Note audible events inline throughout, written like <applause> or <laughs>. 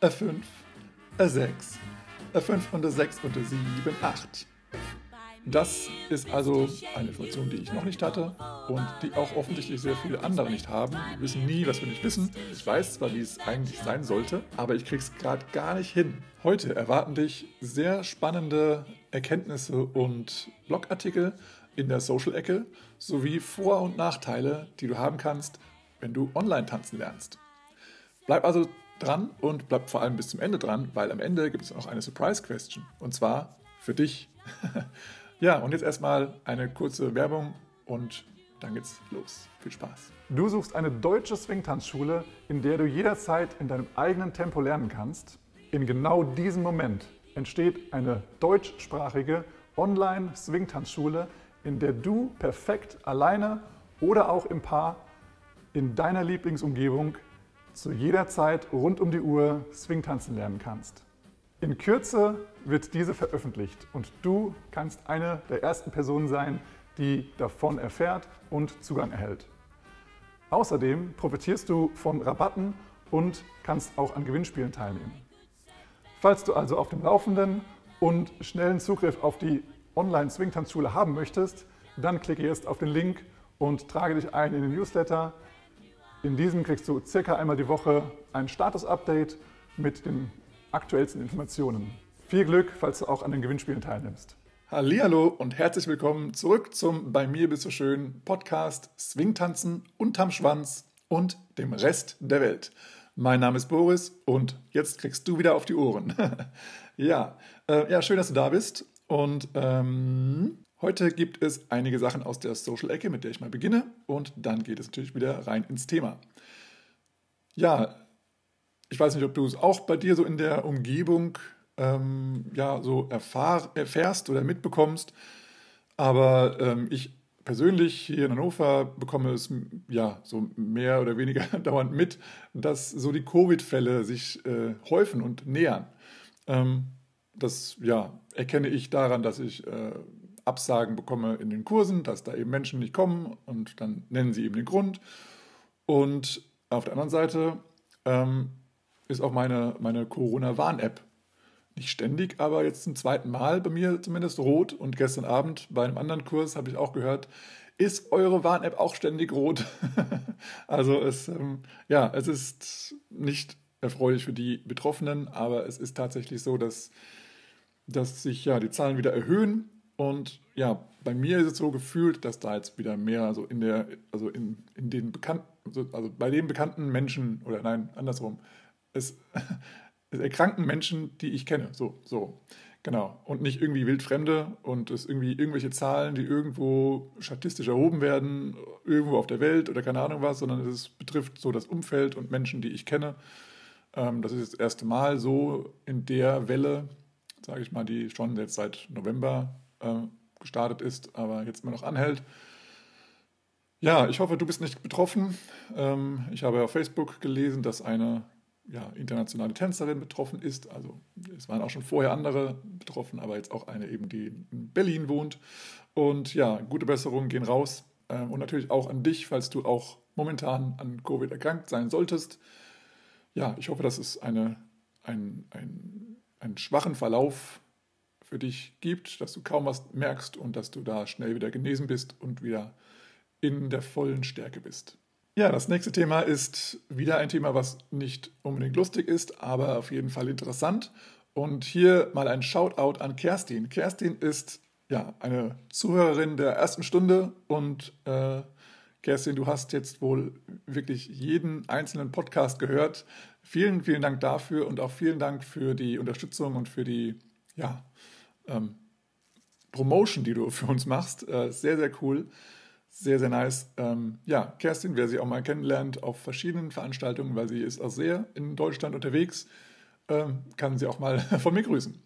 eine 5, eine 6, eine 5 und eine 6 und eine 7, 8. Das ist also eine Information, die ich noch nicht hatte und die auch offensichtlich sehr viele andere nicht haben. Wir wissen nie, was wir nicht wissen. Ich weiß zwar, wie es eigentlich sein sollte, aber ich krieg's gerade gar nicht hin. Heute erwarten dich sehr spannende Erkenntnisse und Blogartikel in der Social-Ecke sowie Vor- und Nachteile, die du haben kannst, wenn du online tanzen lernst. Bleib also dran und bleib vor allem bis zum Ende dran, weil am Ende gibt es noch eine Surprise-Question und zwar für dich. <laughs> Ja, und jetzt erstmal eine kurze Werbung und dann geht's los. Viel Spaß. Du suchst eine deutsche Swingtanzschule, in der du jederzeit in deinem eigenen Tempo lernen kannst. In genau diesem Moment entsteht eine deutschsprachige Online-Swingtanzschule, in der du perfekt alleine oder auch im Paar in deiner Lieblingsumgebung zu jeder Zeit rund um die Uhr Swingtanzen lernen kannst. In Kürze wird diese veröffentlicht und du kannst eine der ersten Personen sein, die davon erfährt und Zugang erhält. Außerdem profitierst du von Rabatten und kannst auch an Gewinnspielen teilnehmen. Falls du also auf dem Laufenden und schnellen Zugriff auf die Online-Swingtanzschule haben möchtest, dann klicke jetzt auf den Link und trage dich ein in den Newsletter. In diesem kriegst du circa einmal die Woche ein Status-Update mit den aktuellsten Informationen. Viel Glück, falls du auch an den Gewinnspielen teilnimmst. Hallo und herzlich willkommen zurück zum Bei mir bist du schön Podcast Swingtanzen unterm Schwanz und dem Rest der Welt. Mein Name ist Boris und jetzt kriegst du wieder auf die Ohren. <laughs> ja, äh, ja, schön, dass du da bist. Und ähm, heute gibt es einige Sachen aus der Social-Ecke, mit der ich mal beginne. Und dann geht es natürlich wieder rein ins Thema. Ja, ich weiß nicht, ob du es auch bei dir so in der Umgebung ähm, ja, so erfahr, erfährst oder mitbekommst. Aber ähm, ich persönlich hier in Hannover bekomme es ja so mehr oder weniger <laughs> dauernd mit, dass so die Covid-Fälle sich äh, häufen und nähern. Ähm, das ja, erkenne ich daran, dass ich äh, Absagen bekomme in den Kursen, dass da eben Menschen nicht kommen und dann nennen sie eben den Grund. Und auf der anderen Seite ähm, ist auch meine, meine Corona-Warn-App. Nicht ständig, aber jetzt zum zweiten Mal bei mir zumindest rot. Und gestern Abend bei einem anderen Kurs habe ich auch gehört, ist eure Warn-App auch ständig rot? <laughs> also es, ähm, ja, es ist nicht erfreulich für die Betroffenen, aber es ist tatsächlich so, dass, dass sich ja die Zahlen wieder erhöhen. Und ja, bei mir ist es so gefühlt, dass da jetzt wieder mehr so in der, also in, in den bekannten, also bei den bekannten Menschen, oder nein, andersrum, es, <laughs> es erkranken Menschen, die ich kenne. So, so. Genau. Und nicht irgendwie wildfremde und es irgendwie irgendwelche Zahlen, die irgendwo statistisch erhoben werden, irgendwo auf der Welt oder keine Ahnung was, sondern es betrifft so das Umfeld und Menschen, die ich kenne. Ähm, das ist das erste Mal so in der Welle, sage ich mal, die schon jetzt seit November äh, gestartet ist, aber jetzt immer noch anhält. Ja, ich hoffe, du bist nicht betroffen. Ähm, ich habe auf Facebook gelesen, dass eine ja, internationale Tänzerin betroffen ist. Also es waren auch schon vorher andere betroffen, aber jetzt auch eine eben, die in Berlin wohnt. Und ja, gute Besserungen gehen raus. Ähm, und natürlich auch an dich, falls du auch momentan an Covid erkrankt sein solltest. Ja, ich hoffe, dass es eine, ein, ein, einen schwachen Verlauf für dich gibt, dass du kaum was merkst und dass du da schnell wieder genesen bist und wieder in der vollen Stärke bist. Ja, das nächste Thema ist wieder ein Thema, was nicht unbedingt lustig ist, aber auf jeden Fall interessant. Und hier mal ein Shoutout an Kerstin. Kerstin ist ja eine Zuhörerin der ersten Stunde und äh, Kerstin, du hast jetzt wohl wirklich jeden einzelnen Podcast gehört. Vielen, vielen Dank dafür und auch vielen Dank für die Unterstützung und für die ja, ähm, Promotion, die du für uns machst. Äh, sehr, sehr cool. Sehr, sehr nice. Ähm, ja, Kerstin, wer sie auch mal kennenlernt auf verschiedenen Veranstaltungen, weil sie ist auch sehr in Deutschland unterwegs, ähm, kann sie auch mal <laughs> von mir grüßen.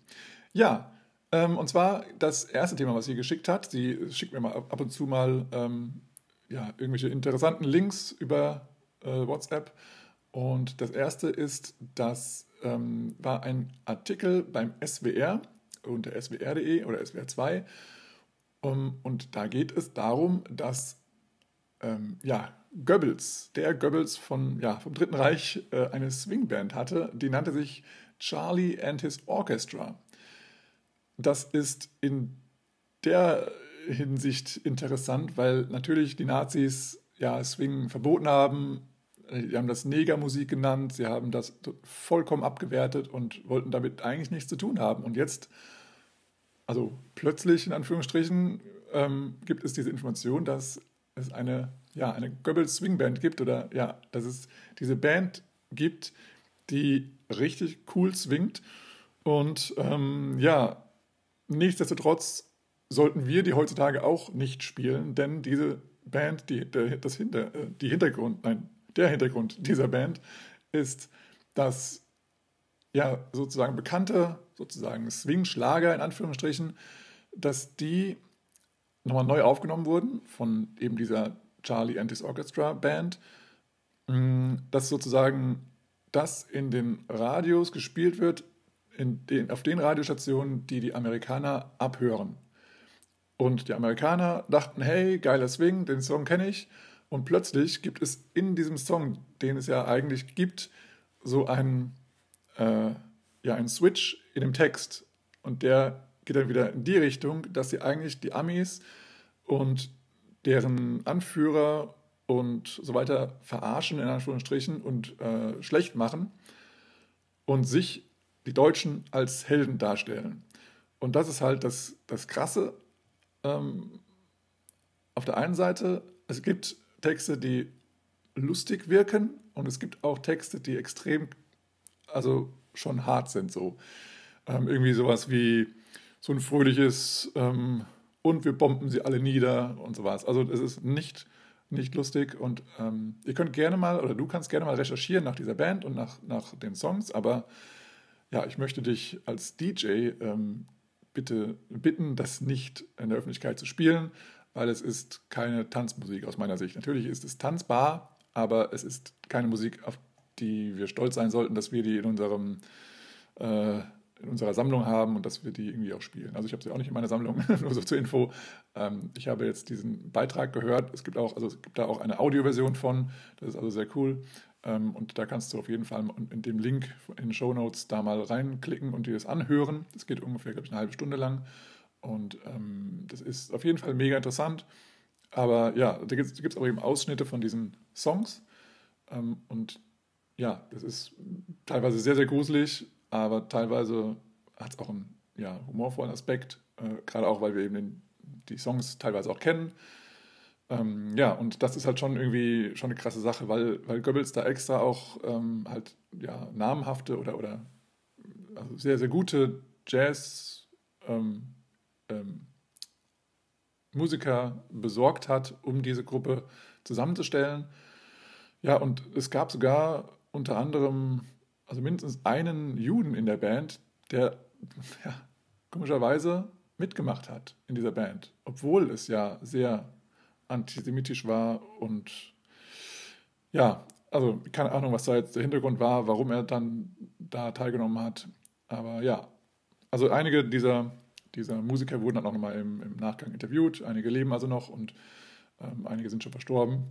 Ja, ähm, und zwar das erste Thema, was sie geschickt hat. Sie schickt mir mal ab und zu mal ähm, ja, irgendwelche interessanten Links über äh, WhatsApp. Und das erste ist, das ähm, war ein Artikel beim SWR unter swr.de oder swr2 um, und da geht es darum, dass ähm, ja, Goebbels, der Goebbels von, ja, vom Dritten Reich äh, eine Swingband hatte. Die nannte sich Charlie and his Orchestra. Das ist in der Hinsicht interessant, weil natürlich die Nazis ja Swing verboten haben. Die haben das Negermusik genannt, sie haben das vollkommen abgewertet und wollten damit eigentlich nichts zu tun haben. Und jetzt, also plötzlich in Anführungsstrichen, ähm, gibt es diese Information, dass es eine, ja, eine Goebbels Swingband gibt oder ja, dass es diese Band gibt, die richtig cool swingt. Und ähm, ja, nichtsdestotrotz sollten wir die heutzutage auch nicht spielen, denn diese Band, die, der, das Hinter, äh, die Hintergrund, nein, der Hintergrund dieser Band ist, dass ja sozusagen bekannte, sozusagen Swing-Schlager in Anführungsstrichen, dass die nochmal neu aufgenommen wurden von eben dieser Charlie and his Orchestra Band, mm, dass sozusagen das in den Radios gespielt wird, in den, auf den Radiostationen, die die Amerikaner abhören. Und die Amerikaner dachten, hey, geiler Swing, den Song kenne ich. Und plötzlich gibt es in diesem Song, den es ja eigentlich gibt, so einen, äh, ja, einen Switch in dem Text. Und der geht dann wieder in die Richtung, dass sie eigentlich die Amis und deren Anführer und so weiter verarschen, in Anführungsstrichen, und äh, schlecht machen und sich die Deutschen als Helden darstellen. Und das ist halt das, das Krasse. Ähm, auf der einen Seite, es gibt Texte, die lustig wirken und es gibt auch Texte, die extrem, also schon hart sind so. Ähm, irgendwie sowas wie so ein fröhliches ähm, und wir bomben sie alle nieder und sowas. Also es ist nicht, nicht lustig und ähm, ihr könnt gerne mal oder du kannst gerne mal recherchieren nach dieser Band und nach, nach den Songs, aber ja, ich möchte dich als DJ ähm, bitte bitten, das nicht in der Öffentlichkeit zu spielen, weil es ist keine Tanzmusik aus meiner Sicht. Natürlich ist es tanzbar, aber es ist keine Musik, auf die wir stolz sein sollten, dass wir die in unserem äh, in unserer Sammlung haben und dass wir die irgendwie auch spielen. Also ich habe sie auch nicht in meiner Sammlung, <laughs> nur so zur Info. Ähm, ich habe jetzt diesen Beitrag gehört. Es gibt auch, also es gibt da auch eine Audioversion von. Das ist also sehr cool. Ähm, und da kannst du auf jeden Fall in dem Link in den Show Notes da mal reinklicken und dir das anhören. Das geht ungefähr, glaube ich, eine halbe Stunde lang. Und ähm, das ist auf jeden Fall mega interessant. Aber ja, da gibt es auch eben Ausschnitte von diesen Songs. Ähm, und ja, das ist teilweise sehr, sehr gruselig, aber teilweise hat es auch einen ja, humorvollen Aspekt, äh, gerade auch, weil wir eben den, die Songs teilweise auch kennen. Ähm, ja, und das ist halt schon irgendwie schon eine krasse Sache, weil, weil Goebbels da extra auch ähm, halt ja, namhafte oder, oder also sehr, sehr gute Jazz ähm, ähm Musiker besorgt hat, um diese Gruppe zusammenzustellen. Ja, und es gab sogar unter anderem also mindestens einen Juden in der Band, der ja, komischerweise mitgemacht hat in dieser Band, obwohl es ja sehr antisemitisch war und ja, also keine Ahnung, was da jetzt der Hintergrund war, warum er dann da teilgenommen hat. Aber ja, also einige dieser, dieser Musiker wurden dann auch nochmal im, im Nachgang interviewt, einige leben also noch und ähm, einige sind schon verstorben.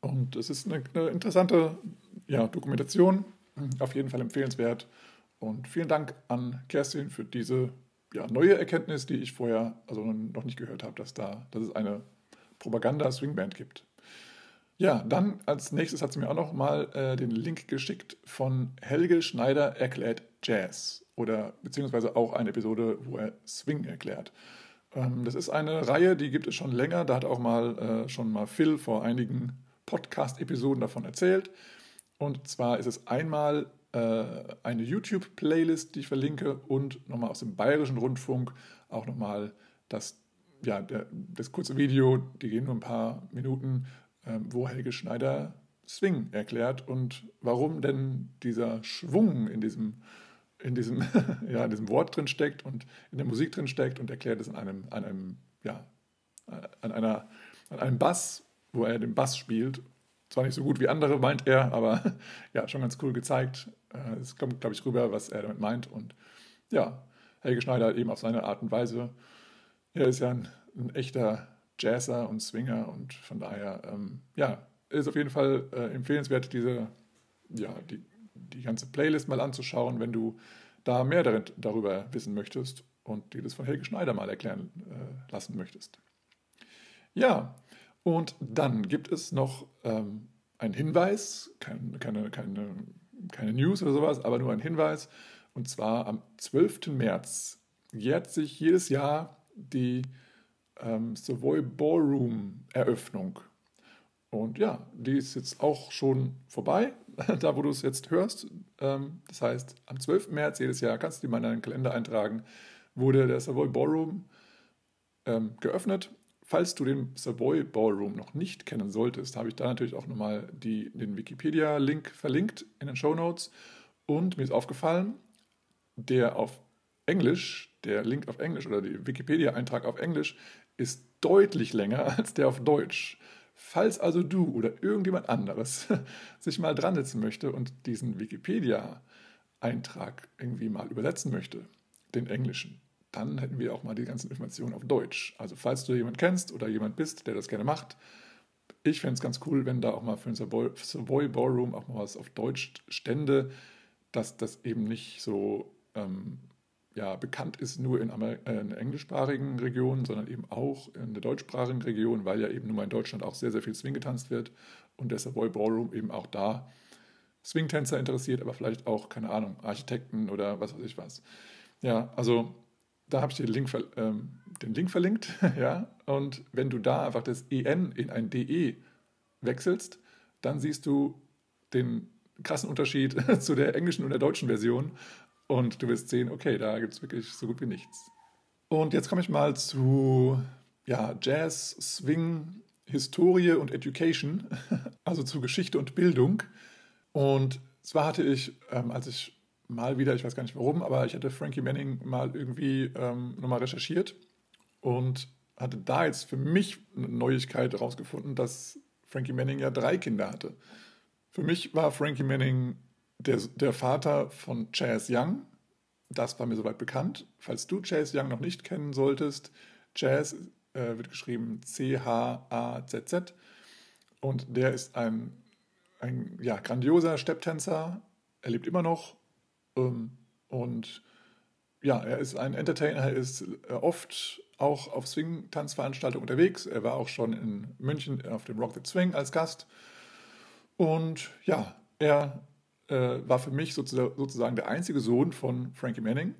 Und es ist eine, eine interessante ja, Dokumentation auf jeden Fall empfehlenswert. Und vielen Dank an Kerstin für diese ja, neue Erkenntnis, die ich vorher also noch nicht gehört habe, dass, da, dass es eine Propaganda-Swingband gibt. Ja, dann als nächstes hat sie mir auch noch mal äh, den Link geschickt von Helge Schneider erklärt Jazz oder beziehungsweise auch eine Episode, wo er Swing erklärt. Ähm, das ist eine Reihe, die gibt es schon länger. Da hat auch mal äh, schon mal Phil vor einigen Podcast-Episoden davon erzählt. Und zwar ist es einmal äh, eine YouTube-Playlist, die ich verlinke, und nochmal aus dem Bayerischen Rundfunk auch nochmal das, ja, das kurze Video, die gehen nur ein paar Minuten, äh, wo Helge Schneider Swing erklärt und warum denn dieser Schwung in diesem, in diesem, <laughs> ja, in diesem Wort drin steckt und in der Musik drin steckt und erklärt es an einem, an einem, ja, an einer, an einem Bass, wo er den Bass spielt zwar nicht so gut wie andere, meint er, aber <laughs> ja, schon ganz cool gezeigt. Äh, es kommt, glaube ich, rüber, was er damit meint. Und ja, Helge Schneider eben auf seine Art und Weise. Er ist ja ein, ein echter Jazzer und Swinger und von daher, ähm, ja, ist auf jeden Fall äh, empfehlenswert, diese, ja, die, die ganze Playlist mal anzuschauen, wenn du da mehr darin, darüber wissen möchtest und dir das von Helge Schneider mal erklären äh, lassen möchtest. Ja, und dann gibt es noch ähm, einen Hinweis, kein, keine, keine, keine News oder sowas, aber nur ein Hinweis. Und zwar am 12. März jährt sich jedes Jahr die ähm, Savoy Ballroom Eröffnung. Und ja, die ist jetzt auch schon vorbei, <laughs> da wo du es jetzt hörst. Ähm, das heißt, am 12. März jedes Jahr kannst du die mal in deinen Kalender eintragen, wurde der Savoy Ballroom ähm, geöffnet. Falls du den Savoy Ballroom noch nicht kennen solltest, habe ich da natürlich auch nochmal die, den Wikipedia-Link verlinkt in den Show Notes. Und mir ist aufgefallen, der auf Englisch, der Link auf Englisch oder der Wikipedia-Eintrag auf Englisch ist deutlich länger <laughs> als der auf Deutsch. Falls also du oder irgendjemand anderes <laughs> sich mal dran setzen möchte und diesen Wikipedia-Eintrag irgendwie mal übersetzen möchte, den englischen, dann hätten wir auch mal die ganzen Informationen auf Deutsch. Also falls du jemanden kennst oder jemand bist, der das gerne macht, ich fände es ganz cool, wenn da auch mal für den Savoy, Savoy Ballroom auch mal was auf Deutsch stände, dass das eben nicht so ähm, ja, bekannt ist nur in, Amer äh, in englischsprachigen Regionen, sondern eben auch in der deutschsprachigen Region, weil ja eben nun mal in Deutschland auch sehr, sehr viel Swing getanzt wird und der Savoy Ballroom eben auch da Swing-Tänzer interessiert, aber vielleicht auch, keine Ahnung, Architekten oder was weiß ich was. Ja, also da habe ich den Link, ähm, den Link verlinkt, <laughs> ja, und wenn du da einfach das EN in ein DE wechselst, dann siehst du den krassen Unterschied <laughs> zu der englischen und der deutschen Version und du wirst sehen, okay, da gibt es wirklich so gut wie nichts. Und jetzt komme ich mal zu ja, Jazz, Swing, Historie und Education, <laughs> also zu Geschichte und Bildung. Und zwar hatte ich, ähm, als ich mal wieder, ich weiß gar nicht warum, aber ich hatte Frankie Manning mal irgendwie ähm, nochmal recherchiert und hatte da jetzt für mich eine Neuigkeit herausgefunden, dass Frankie Manning ja drei Kinder hatte. Für mich war Frankie Manning der, der Vater von Chaz Young. Das war mir soweit bekannt. Falls du Chaz Young noch nicht kennen solltest, Chaz äh, wird geschrieben C-H-A-Z-Z und der ist ein, ein ja, grandioser Stepptänzer. Er lebt immer noch und ja, er ist ein Entertainer, er ist äh, oft auch auf Swing-Tanzveranstaltungen unterwegs. Er war auch schon in München auf dem Rock the Swing als Gast. Und ja, er äh, war für mich sozusagen der einzige Sohn von Frankie Manning.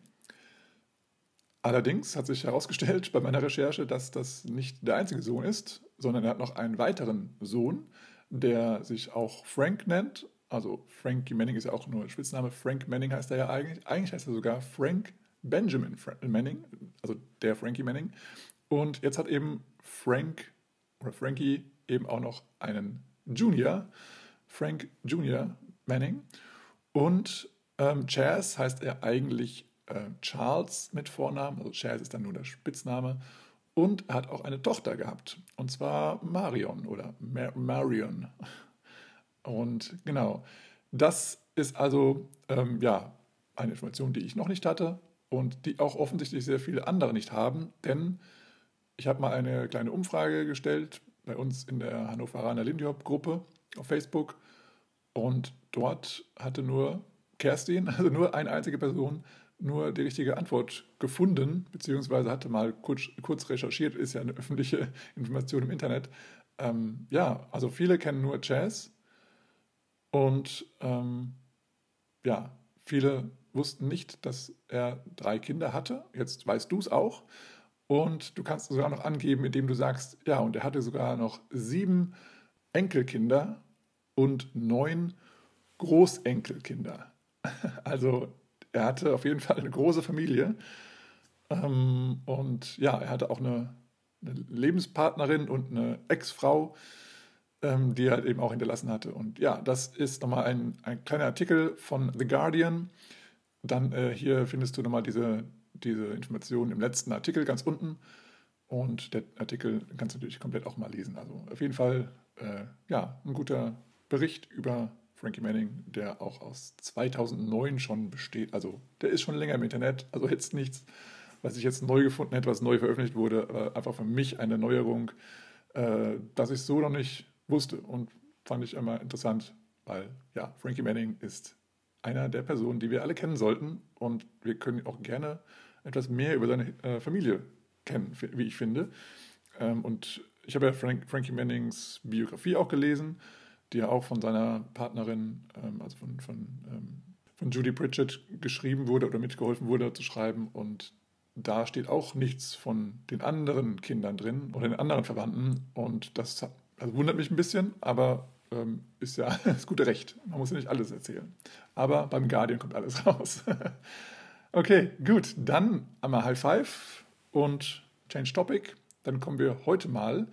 Allerdings hat sich herausgestellt bei meiner Recherche, dass das nicht der einzige Sohn ist, sondern er hat noch einen weiteren Sohn, der sich auch Frank nennt. Also Frankie Manning ist ja auch nur ein Spitzname. Frank Manning heißt er ja eigentlich. Eigentlich heißt er sogar Frank Benjamin Manning, also der Frankie Manning. Und jetzt hat eben Frank oder Frankie eben auch noch einen Junior, Frank Junior Manning. Und ähm, Chaz heißt er eigentlich äh, Charles mit Vornamen, also Chaz ist dann nur der Spitzname. Und er hat auch eine Tochter gehabt, und zwar Marion oder Mar Marion. Und genau, das ist also ähm, ja, eine Information, die ich noch nicht hatte und die auch offensichtlich sehr viele andere nicht haben, denn ich habe mal eine kleine Umfrage gestellt bei uns in der Hannoveraner Lindy Hop Gruppe auf Facebook. Und dort hatte nur Kerstin, <laughs> also nur eine einzige Person, nur die richtige Antwort gefunden, beziehungsweise hatte mal kurz, kurz recherchiert, ist ja eine öffentliche <laughs> Information im Internet. Ähm, ja, also viele kennen nur Jazz und ähm, ja, viele wussten nicht, dass er drei Kinder hatte. Jetzt weißt du es auch. Und du kannst sogar noch angeben, indem du sagst, ja, und er hatte sogar noch sieben Enkelkinder und neun Großenkelkinder. <laughs> Also er hatte auf jeden Fall eine große Familie. Ähm, und ja, er hatte auch eine, eine Lebenspartnerin und eine Ex-Frau, ähm, die er halt eben auch hinterlassen hatte. Und ja, das ist nochmal ein, ein kleiner Artikel von The Guardian. Dann äh, hier findest du nochmal diese, diese Informationen im letzten Artikel ganz unten. Und der Artikel kannst du natürlich komplett auch mal lesen. Also auf jeden Fall, äh, ja, ein guter Bericht über Frankie Manning, der auch aus 2009 schon besteht. Also der ist schon länger im Internet. Also jetzt nichts, was ich jetzt neu gefunden hätte, was neu veröffentlicht wurde. Aber einfach für mich eine Neuerung, äh, dass ich so noch nicht wusste. Und fand ich immer interessant, weil ja, Frankie Manning ist einer der Personen, die wir alle kennen sollten und wir können auch gerne etwas mehr über seine äh, Familie kennen, wie ich finde. Ähm, und ich habe ja Frank, Frankie Mannings Biografie auch gelesen, die ja auch von seiner Partnerin, ähm, also von, von, ähm, von Judy Pritchett geschrieben wurde oder mitgeholfen wurde zu schreiben. Und da steht auch nichts von den anderen Kindern drin oder den anderen Verwandten. Und das also wundert mich ein bisschen, aber ähm, ist ja <laughs> das gute Recht. Man muss ja nicht alles erzählen. Aber beim Guardian kommt alles <laughs> raus. okay, gut. Dann einmal High Five und Change Topic. Dann kommen wir heute mal,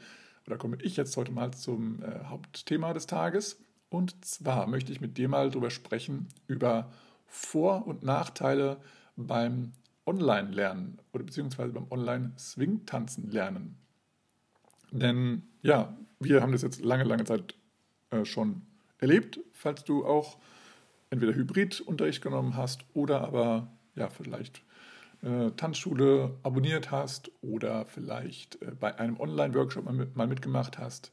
oder komme ich jetzt heute mal zum äh, Hauptthema des Tages. Und zwar möchte ich mit dir mal darüber sprechen, über Vor- und Nachteile beim Online-Lernen oder beziehungsweise beim Online-Swing-Tanzen lernen. Denn ja, wir haben das jetzt lange, lange Zeit äh, schon erlebt, falls du auch entweder Hybridunterricht genommen hast oder aber ja vielleicht äh, Tanzschule abonniert hast oder vielleicht äh, bei einem Online-Workshop mal, mit, mal mitgemacht hast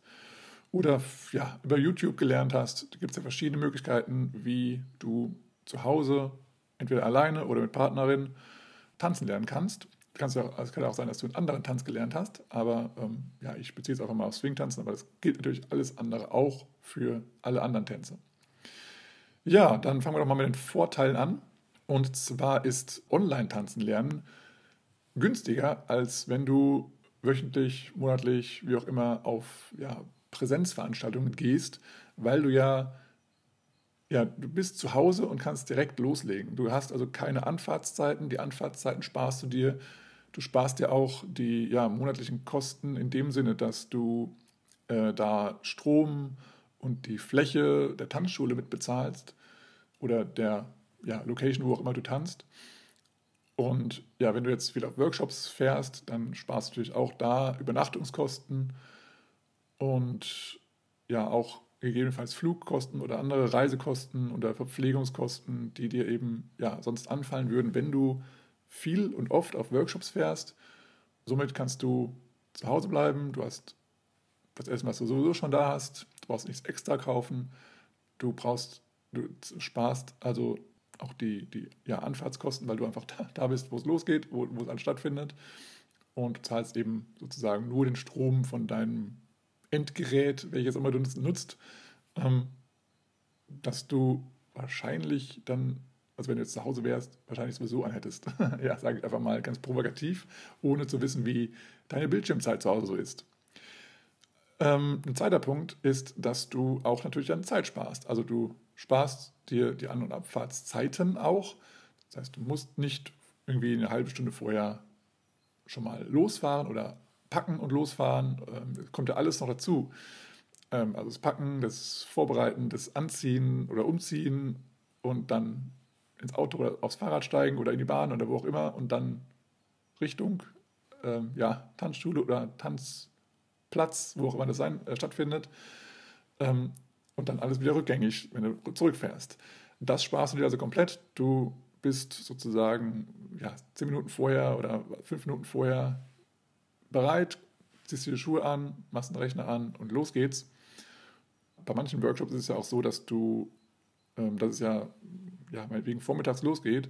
oder ja, über YouTube gelernt hast. Da gibt es ja verschiedene Möglichkeiten, wie du zu Hause, entweder alleine oder mit Partnerin, tanzen lernen kannst. Kannst ja, es kann ja auch sein, dass du einen anderen Tanz gelernt hast, aber ähm, ja, ich beziehe es auch immer auf Swing-Tanzen, aber das gilt natürlich alles andere auch für alle anderen Tänze. Ja, dann fangen wir doch mal mit den Vorteilen an. Und zwar ist Online-Tanzen lernen günstiger, als wenn du wöchentlich, monatlich, wie auch immer, auf ja, Präsenzveranstaltungen gehst, weil du ja, ja, du bist zu Hause und kannst direkt loslegen. Du hast also keine Anfahrtszeiten, die Anfahrtszeiten sparst du dir Du sparst dir auch die ja, monatlichen Kosten in dem Sinne, dass du äh, da Strom und die Fläche der Tanzschule mit bezahlst oder der ja, Location, wo auch immer du tanzt. Und ja, wenn du jetzt wieder auf Workshops fährst, dann sparst du natürlich auch da Übernachtungskosten und ja auch gegebenenfalls Flugkosten oder andere Reisekosten oder Verpflegungskosten, die dir eben ja sonst anfallen würden, wenn du viel und oft auf Workshops fährst. Somit kannst du zu Hause bleiben. Du hast das Essen, was du sowieso schon da hast. Du brauchst nichts extra kaufen. Du brauchst, du sparst also auch die, die ja, Anfahrtskosten, weil du einfach da, da bist, wo es losgeht, wo, wo es alles stattfindet. Und du zahlst eben sozusagen nur den Strom von deinem Endgerät, welches immer du nutzt, ähm, dass du wahrscheinlich dann also wenn du jetzt zu Hause wärst, wahrscheinlich sowieso anhättest. <laughs> ja, sage ich einfach mal ganz provokativ, ohne zu wissen, wie deine Bildschirmzeit zu Hause so ist. Ähm, ein zweiter Punkt ist, dass du auch natürlich deine Zeit sparst. Also du sparst dir die An- und Abfahrtszeiten auch. Das heißt, du musst nicht irgendwie eine halbe Stunde vorher schon mal losfahren oder packen und losfahren. Ähm, kommt ja alles noch dazu. Ähm, also das Packen, das Vorbereiten, das Anziehen oder Umziehen und dann ins Auto oder aufs Fahrrad steigen oder in die Bahn oder wo auch immer und dann Richtung ähm, ja, Tanzschule oder Tanzplatz, wo auch immer das sein, äh, stattfindet. Ähm, und dann alles wieder rückgängig, wenn du zurückfährst. Das sparst du dir also komplett. Du bist sozusagen ja, zehn Minuten vorher oder fünf Minuten vorher bereit, ziehst dir die Schuhe an, machst den Rechner an und los geht's. Bei manchen Workshops ist es ja auch so, dass du, ähm, das ist ja ja, meinetwegen vormittags losgeht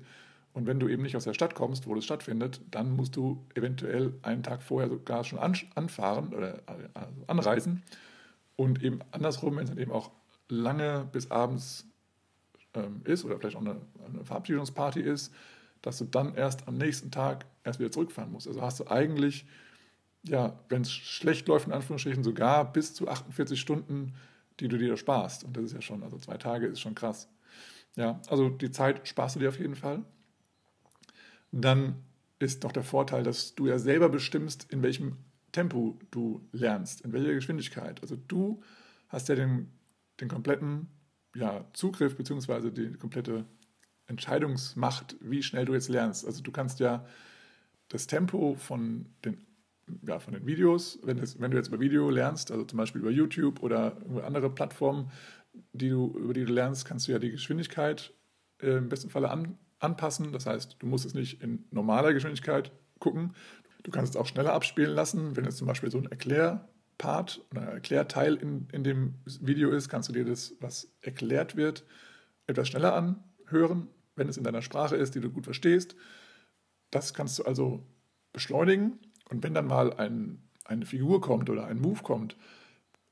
und wenn du eben nicht aus der Stadt kommst, wo das stattfindet, dann musst du eventuell einen Tag vorher sogar schon anfahren oder also anreisen. Und eben andersrum, wenn es dann eben auch lange bis abends ähm, ist oder vielleicht auch eine, eine, Verabschiedungsparty ist, dass du dann erst am nächsten Tag erst wieder zurückfahren musst. Also hast du eigentlich, ja, wenn es schlecht läuft, in Anführungsstrichen sogar bis zu 48 Stunden, die du dir sparst. Und das ist ja schon, also zwei Tage ist schon krass. Ja, also die Zeit sparst du dir auf jeden Fall. Dann ist noch der Vorteil, dass du ja selber bestimmst, in welchem Tempo du lernst, in welcher Geschwindigkeit. Also du hast ja den, den kompletten ja, Zugriff bzw. die komplette Entscheidungsmacht, wie schnell du jetzt lernst. Also du kannst ja das Tempo von den, ja, von den Videos, wenn, das, wenn du jetzt über Video lernst, also zum Beispiel über YouTube oder andere Plattformen, die du, über die du lernst, kannst du ja die Geschwindigkeit äh, im besten Falle an, anpassen. Das heißt, du musst es nicht in normaler Geschwindigkeit gucken. Du kannst es auch schneller abspielen lassen, wenn jetzt zum Beispiel so ein Erklär, Part oder Erklärteil in, in dem Video ist, kannst du dir das, was erklärt wird, etwas schneller anhören, wenn es in deiner Sprache ist, die du gut verstehst. Das kannst du also beschleunigen und wenn dann mal ein, eine Figur kommt oder ein Move kommt,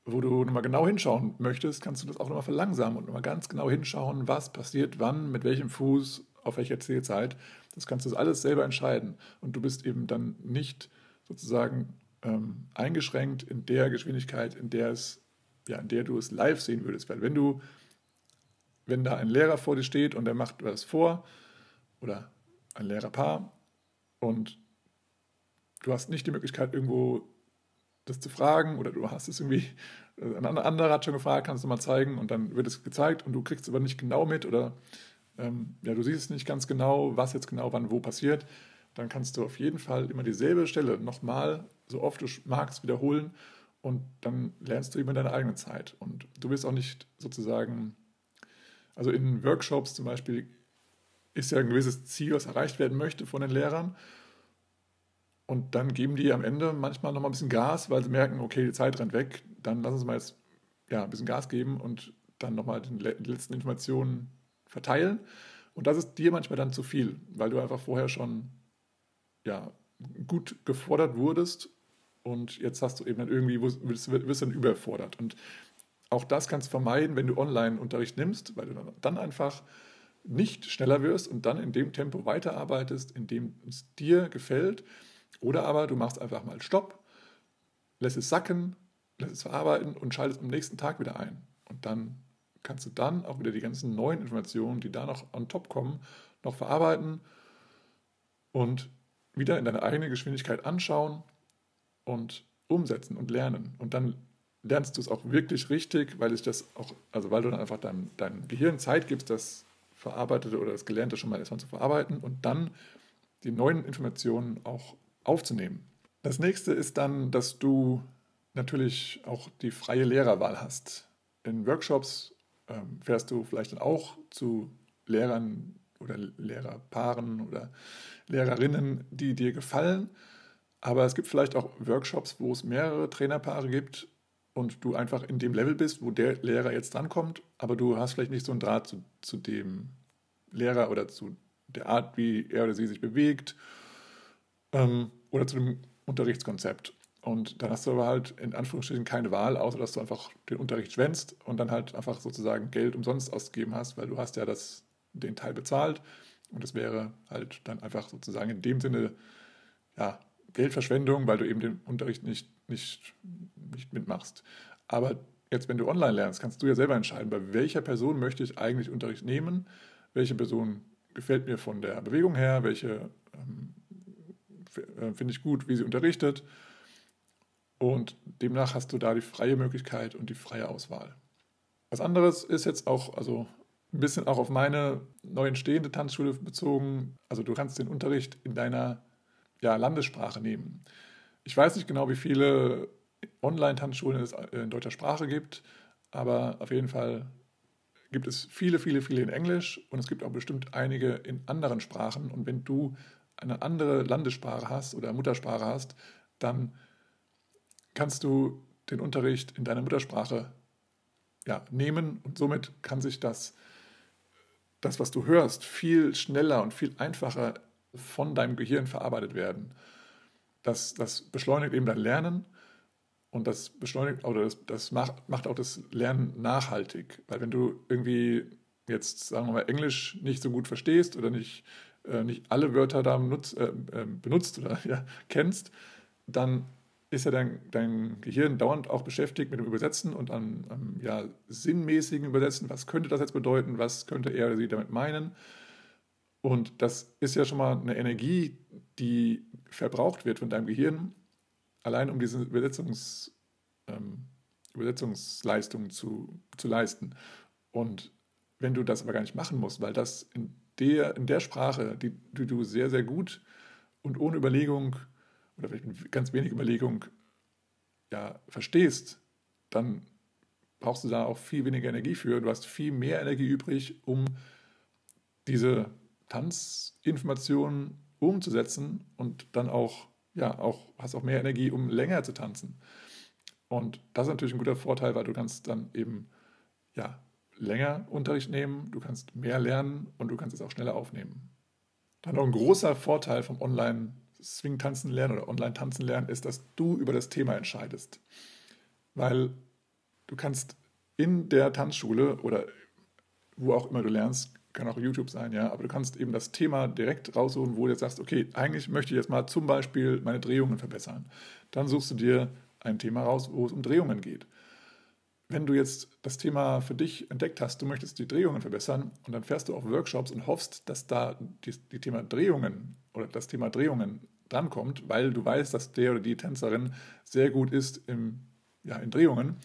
wo du nochmal genau hinschauen möchtest, kannst du das auch nochmal verlangsamen und nochmal ganz genau hinschauen, was passiert wann, mit welchem Fuß, auf welcher Zählzeit. Das kannst du alles selber entscheiden. Und du bist eben dann nicht sozusagen ähm, eingeschränkt in der Geschwindigkeit, in der es, ja, in der du es live sehen würdest. Weil wenn du, wenn da ein Lehrer vor dir steht und der macht was vor, oder ein Lehrerpaar, und du hast nicht die Möglichkeit, irgendwo das zu fragen, oder du hast es irgendwie, ein anderer hat schon gefragt, kannst du mal zeigen, und dann wird es gezeigt und du kriegst es aber nicht genau mit, oder ähm, ja, du siehst nicht ganz genau, was jetzt genau wann wo passiert, dann kannst du auf jeden Fall immer dieselbe Stelle nochmal, so oft du magst, wiederholen und dann lernst du immer deine eigene Zeit. Und du wirst auch nicht sozusagen, also in Workshops zum Beispiel ist ja ein gewisses Ziel, was erreicht werden möchte von den Lehrern. Und dann geben die am Ende manchmal nochmal ein bisschen Gas, weil sie merken, okay, die Zeit rennt weg, dann lass uns mal jetzt ja, ein bisschen Gas geben und dann nochmal die letzten Informationen verteilen. Und das ist dir manchmal dann zu viel, weil du einfach vorher schon ja, gut gefordert wurdest und jetzt hast du eben dann irgendwie, wirst, wirst dann überfordert. Und auch das kannst du vermeiden, wenn du Online-Unterricht nimmst, weil du dann einfach nicht schneller wirst und dann in dem Tempo weiterarbeitest, in dem es dir gefällt. Oder aber du machst einfach mal Stopp, lässt es sacken, lässt es verarbeiten und schaltest am nächsten Tag wieder ein. Und dann kannst du dann auch wieder die ganzen neuen Informationen, die da noch on top kommen, noch verarbeiten und wieder in deine eigene Geschwindigkeit anschauen und umsetzen und lernen. Und dann lernst du es auch wirklich richtig, weil ich das auch, also weil du dann einfach deinem, deinem Gehirn Zeit gibst, das Verarbeitete oder das Gelernte schon mal erstmal zu verarbeiten und dann die neuen Informationen auch aufzunehmen. Das nächste ist dann, dass du natürlich auch die freie Lehrerwahl hast. In Workshops ähm, fährst du vielleicht dann auch zu Lehrern oder Lehrerpaaren oder Lehrerinnen, die dir gefallen. Aber es gibt vielleicht auch Workshops, wo es mehrere Trainerpaare gibt und du einfach in dem Level bist, wo der Lehrer jetzt drankommt, aber du hast vielleicht nicht so einen Draht zu, zu dem Lehrer oder zu der Art, wie er oder sie sich bewegt ähm, oder zu dem Unterrichtskonzept. Und dann hast du aber halt in Anführungsstrichen keine Wahl, außer dass du einfach den Unterricht schwänzt und dann halt einfach sozusagen Geld umsonst ausgegeben hast, weil du hast ja das, den Teil bezahlt. Und das wäre halt dann einfach sozusagen in dem Sinne ja, Geldverschwendung, weil du eben den Unterricht nicht, nicht, nicht mitmachst. Aber jetzt, wenn du online lernst, kannst du ja selber entscheiden, bei welcher Person möchte ich eigentlich Unterricht nehmen, welche Person gefällt mir von der Bewegung her, welche ähm, äh, finde ich gut, wie sie unterrichtet und demnach hast du da die freie Möglichkeit und die freie Auswahl. Was anderes ist jetzt auch, also ein bisschen auch auf meine neu entstehende Tanzschule bezogen. Also du kannst den Unterricht in deiner ja, Landessprache nehmen. Ich weiß nicht genau, wie viele Online-Tanzschulen es in deutscher Sprache gibt, aber auf jeden Fall gibt es viele, viele, viele in Englisch und es gibt auch bestimmt einige in anderen Sprachen. Und wenn du eine andere Landessprache hast oder Muttersprache hast, dann kannst du den Unterricht in deiner Muttersprache ja, nehmen und somit kann sich das, das, was du hörst, viel schneller und viel einfacher von deinem Gehirn verarbeitet werden. Das, das beschleunigt eben dein Lernen und das beschleunigt oder das, das macht, macht auch das Lernen nachhaltig. Weil wenn du irgendwie jetzt, sagen wir mal, Englisch nicht so gut verstehst oder nicht, äh, nicht alle Wörter da benutzt, äh, äh benutzt oder <laughs> ja, kennst, dann ist ja dein, dein Gehirn dauernd auch beschäftigt mit dem Übersetzen und an, an ja, sinnmäßigen Übersetzen. Was könnte das jetzt bedeuten? Was könnte er oder sie damit meinen? Und das ist ja schon mal eine Energie, die verbraucht wird von deinem Gehirn, allein um diese Übersetzungs, ähm, Übersetzungsleistung zu, zu leisten. Und wenn du das aber gar nicht machen musst, weil das in der, in der Sprache, die, die du sehr, sehr gut und ohne Überlegung oder vielleicht mit ganz wenig Überlegung ja, verstehst, dann brauchst du da auch viel weniger Energie für. Du hast viel mehr Energie übrig, um diese Tanzinformationen umzusetzen und dann auch, ja, auch, hast auch mehr Energie, um länger zu tanzen. Und das ist natürlich ein guter Vorteil, weil du kannst dann eben ja, länger Unterricht nehmen, du kannst mehr lernen und du kannst es auch schneller aufnehmen. Dann noch ein großer Vorteil vom Online-Swing-Tanzen lernen oder Online-Tanzen lernen ist, dass du über das Thema entscheidest. Weil du kannst in der Tanzschule oder wo auch immer du lernst, kann auch YouTube sein, ja, aber du kannst eben das Thema direkt raussuchen, wo du jetzt sagst, okay, eigentlich möchte ich jetzt mal zum Beispiel meine Drehungen verbessern. Dann suchst du dir ein Thema raus, wo es um Drehungen geht wenn du jetzt das Thema für dich entdeckt hast, du möchtest die Drehungen verbessern und dann fährst du auf Workshops und hoffst, dass da die, die Thema Drehungen oder das Thema Drehungen drankommt, weil du weißt, dass der oder die Tänzerin sehr gut ist im, ja, in Drehungen,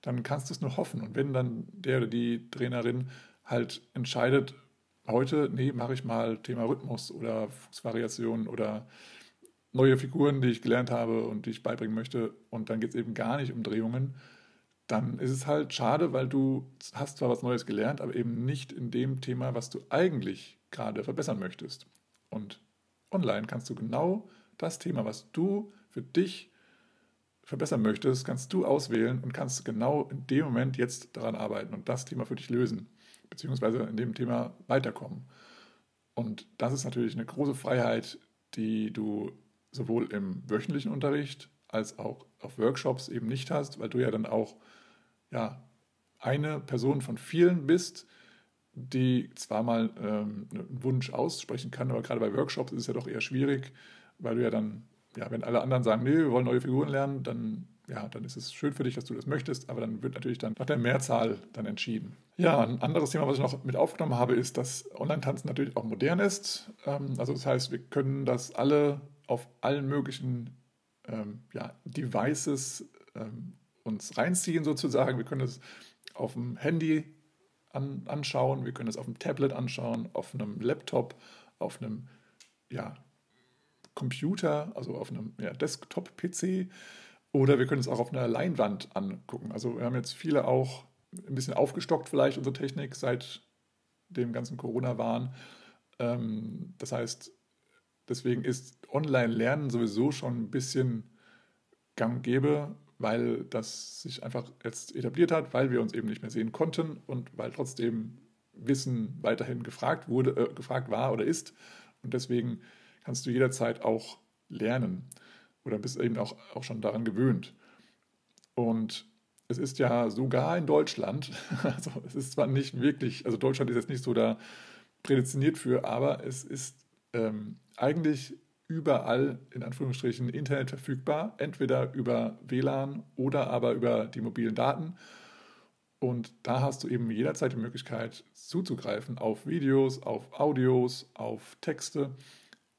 dann kannst du es nur hoffen. Und wenn dann der oder die Trainerin halt entscheidet, heute, nee, mache ich mal Thema Rhythmus oder Fußvariation oder neue Figuren, die ich gelernt habe und die ich beibringen möchte, und dann geht es eben gar nicht um Drehungen, dann ist es halt schade, weil du hast zwar was Neues gelernt, aber eben nicht in dem Thema, was du eigentlich gerade verbessern möchtest. Und online kannst du genau das Thema, was du für dich verbessern möchtest, kannst du auswählen und kannst genau in dem Moment jetzt daran arbeiten und das Thema für dich lösen, beziehungsweise in dem Thema weiterkommen. Und das ist natürlich eine große Freiheit, die du sowohl im wöchentlichen Unterricht als auch auf Workshops eben nicht hast, weil du ja dann auch ja, eine Person von vielen bist, die zwar mal ähm, einen Wunsch aussprechen kann, aber gerade bei Workshops ist es ja doch eher schwierig, weil du ja dann, ja, wenn alle anderen sagen, nee, wir wollen neue Figuren lernen, dann, ja, dann ist es schön für dich, dass du das möchtest, aber dann wird natürlich dann nach der Mehrzahl dann entschieden. Ja, ein anderes Thema, was ich noch mit aufgenommen habe, ist, dass Online-Tanzen natürlich auch modern ist. Ähm, also das heißt, wir können das alle auf allen möglichen ähm, ja, Devices ähm, uns reinziehen sozusagen. Wir können es auf dem Handy an, anschauen, wir können es auf dem Tablet anschauen, auf einem Laptop, auf einem ja, Computer, also auf einem ja, Desktop-PC oder wir können es auch auf einer Leinwand angucken. Also wir haben jetzt viele auch ein bisschen aufgestockt vielleicht unsere Technik seit dem ganzen Corona-Wahn. Ähm, das heißt, deswegen ist Online-Lernen sowieso schon ein bisschen gang gäbe weil das sich einfach jetzt etabliert hat, weil wir uns eben nicht mehr sehen konnten und weil trotzdem Wissen weiterhin gefragt wurde, äh, gefragt war oder ist. Und deswegen kannst du jederzeit auch lernen oder bist eben auch, auch schon daran gewöhnt. Und es ist ja sogar in Deutschland, <laughs> also es ist zwar nicht wirklich, also Deutschland ist jetzt nicht so da prädestiniert für, aber es ist ähm, eigentlich überall in Anführungsstrichen Internet verfügbar, entweder über WLAN oder aber über die mobilen Daten. Und da hast du eben jederzeit die Möglichkeit zuzugreifen auf Videos, auf Audios, auf Texte.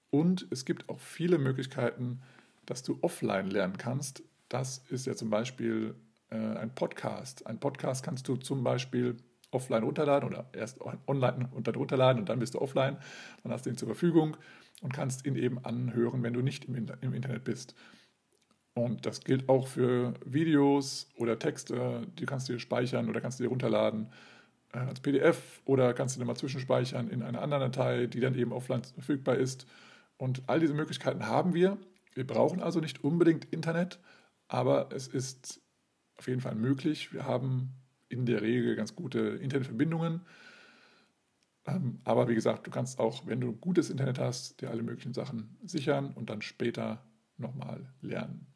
Und es gibt auch viele Möglichkeiten, dass du offline lernen kannst. Das ist ja zum Beispiel äh, ein Podcast. Ein Podcast kannst du zum Beispiel offline runterladen oder erst online und dann runterladen und dann bist du offline. Dann hast du ihn zur Verfügung und kannst ihn eben anhören, wenn du nicht im, im Internet bist. Und das gilt auch für Videos oder Texte, die kannst du dir speichern oder kannst du dir runterladen äh, als PDF oder kannst du dir mal zwischenspeichern in einer anderen Datei, die dann eben offline verfügbar ist. Und all diese Möglichkeiten haben wir. Wir brauchen also nicht unbedingt Internet, aber es ist auf jeden Fall möglich. Wir haben in der Regel ganz gute Internetverbindungen aber wie gesagt, du kannst auch, wenn du gutes Internet hast, dir alle möglichen Sachen sichern und dann später nochmal lernen.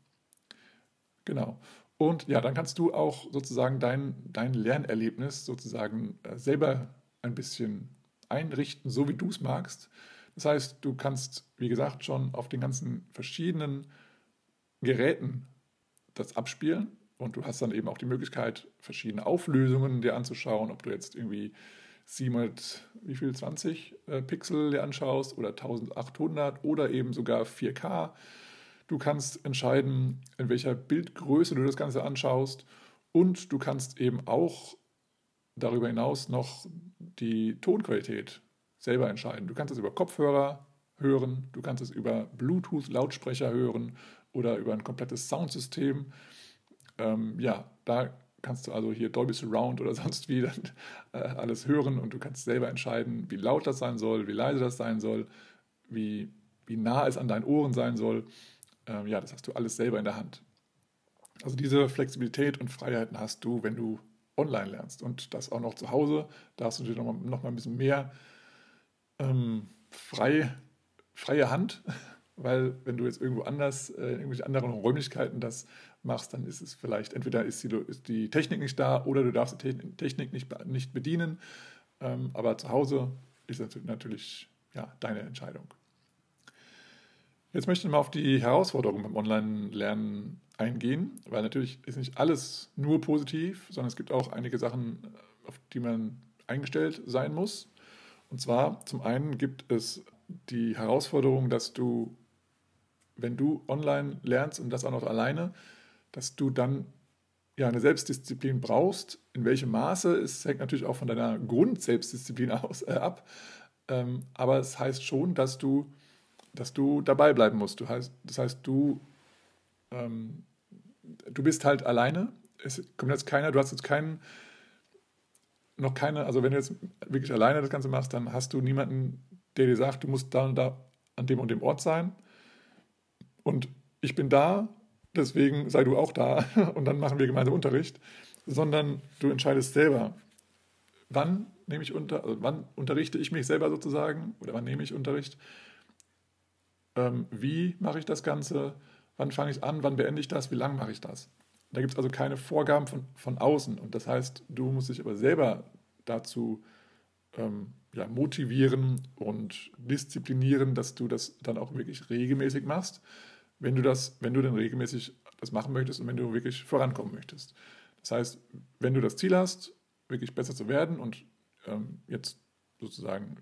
Genau. Und ja, dann kannst du auch sozusagen dein, dein Lernerlebnis sozusagen äh, selber ein bisschen einrichten, so wie du es magst. Das heißt, du kannst, wie gesagt, schon auf den ganzen verschiedenen Geräten das abspielen und du hast dann eben auch die Möglichkeit, verschiedene Auflösungen dir anzuschauen, ob du jetzt irgendwie 700, wie viel, 20 äh, Pixel dir anschaust oder 1800 oder eben sogar 4K. Du kannst entscheiden, in welcher Bildgröße du das Ganze anschaust und du kannst eben auch darüber hinaus noch die Tonqualität selber entscheiden. Du kannst es über Kopfhörer hören, du kannst es über Bluetooth-Lautsprecher hören oder über ein komplettes Soundsystem. Ähm, ja, da kannst du also hier Dolby Surround oder <laughs> sonst wie dann, äh, alles hören und du kannst selber entscheiden, wie laut das sein soll, wie leise das sein soll, wie, wie nah es an deinen Ohren sein soll. Ähm, ja, das hast du alles selber in der Hand. Also diese Flexibilität und Freiheiten hast du, wenn du online lernst und das auch noch zu Hause. Da hast du natürlich noch mal, noch mal ein bisschen mehr ähm, frei, freie Hand, <laughs> weil wenn du jetzt irgendwo anders, äh, in irgendwelchen anderen Räumlichkeiten das machst, dann ist es vielleicht, entweder ist die, ist die Technik nicht da oder du darfst die Technik nicht, nicht bedienen. Ähm, aber zu Hause ist das natürlich ja, deine Entscheidung. Jetzt möchte ich mal auf die Herausforderungen beim Online-Lernen eingehen, weil natürlich ist nicht alles nur positiv, sondern es gibt auch einige Sachen, auf die man eingestellt sein muss. Und zwar zum einen gibt es die Herausforderung, dass du, wenn du online lernst und das auch noch alleine, dass du dann ja eine Selbstdisziplin brauchst. In welchem Maße, es hängt natürlich auch von deiner Grundselbstdisziplin aus, äh, ab. Ähm, aber es heißt schon, dass du, dass du dabei bleiben musst. Du heißt, das heißt, du ähm, du bist halt alleine. Es kommt jetzt keiner, du hast jetzt keinen, noch keine, also wenn du jetzt wirklich alleine das Ganze machst, dann hast du niemanden, der dir sagt, du musst da und da an dem und dem Ort sein. Und ich bin da, deswegen sei du auch da <laughs> und dann machen wir gemeinsam Unterricht, sondern du entscheidest selber, wann nehme ich unter, also wann unterrichte ich mich selber sozusagen oder wann nehme ich Unterricht, ähm, wie mache ich das Ganze, wann fange ich an, wann beende ich das, wie lange mache ich das. Da gibt es also keine Vorgaben von, von außen. Und das heißt, du musst dich aber selber dazu ähm, ja, motivieren und disziplinieren, dass du das dann auch wirklich regelmäßig machst, wenn du das, wenn du dann regelmäßig das machen möchtest und wenn du wirklich vorankommen möchtest. Das heißt, wenn du das Ziel hast, wirklich besser zu werden und ähm, jetzt sozusagen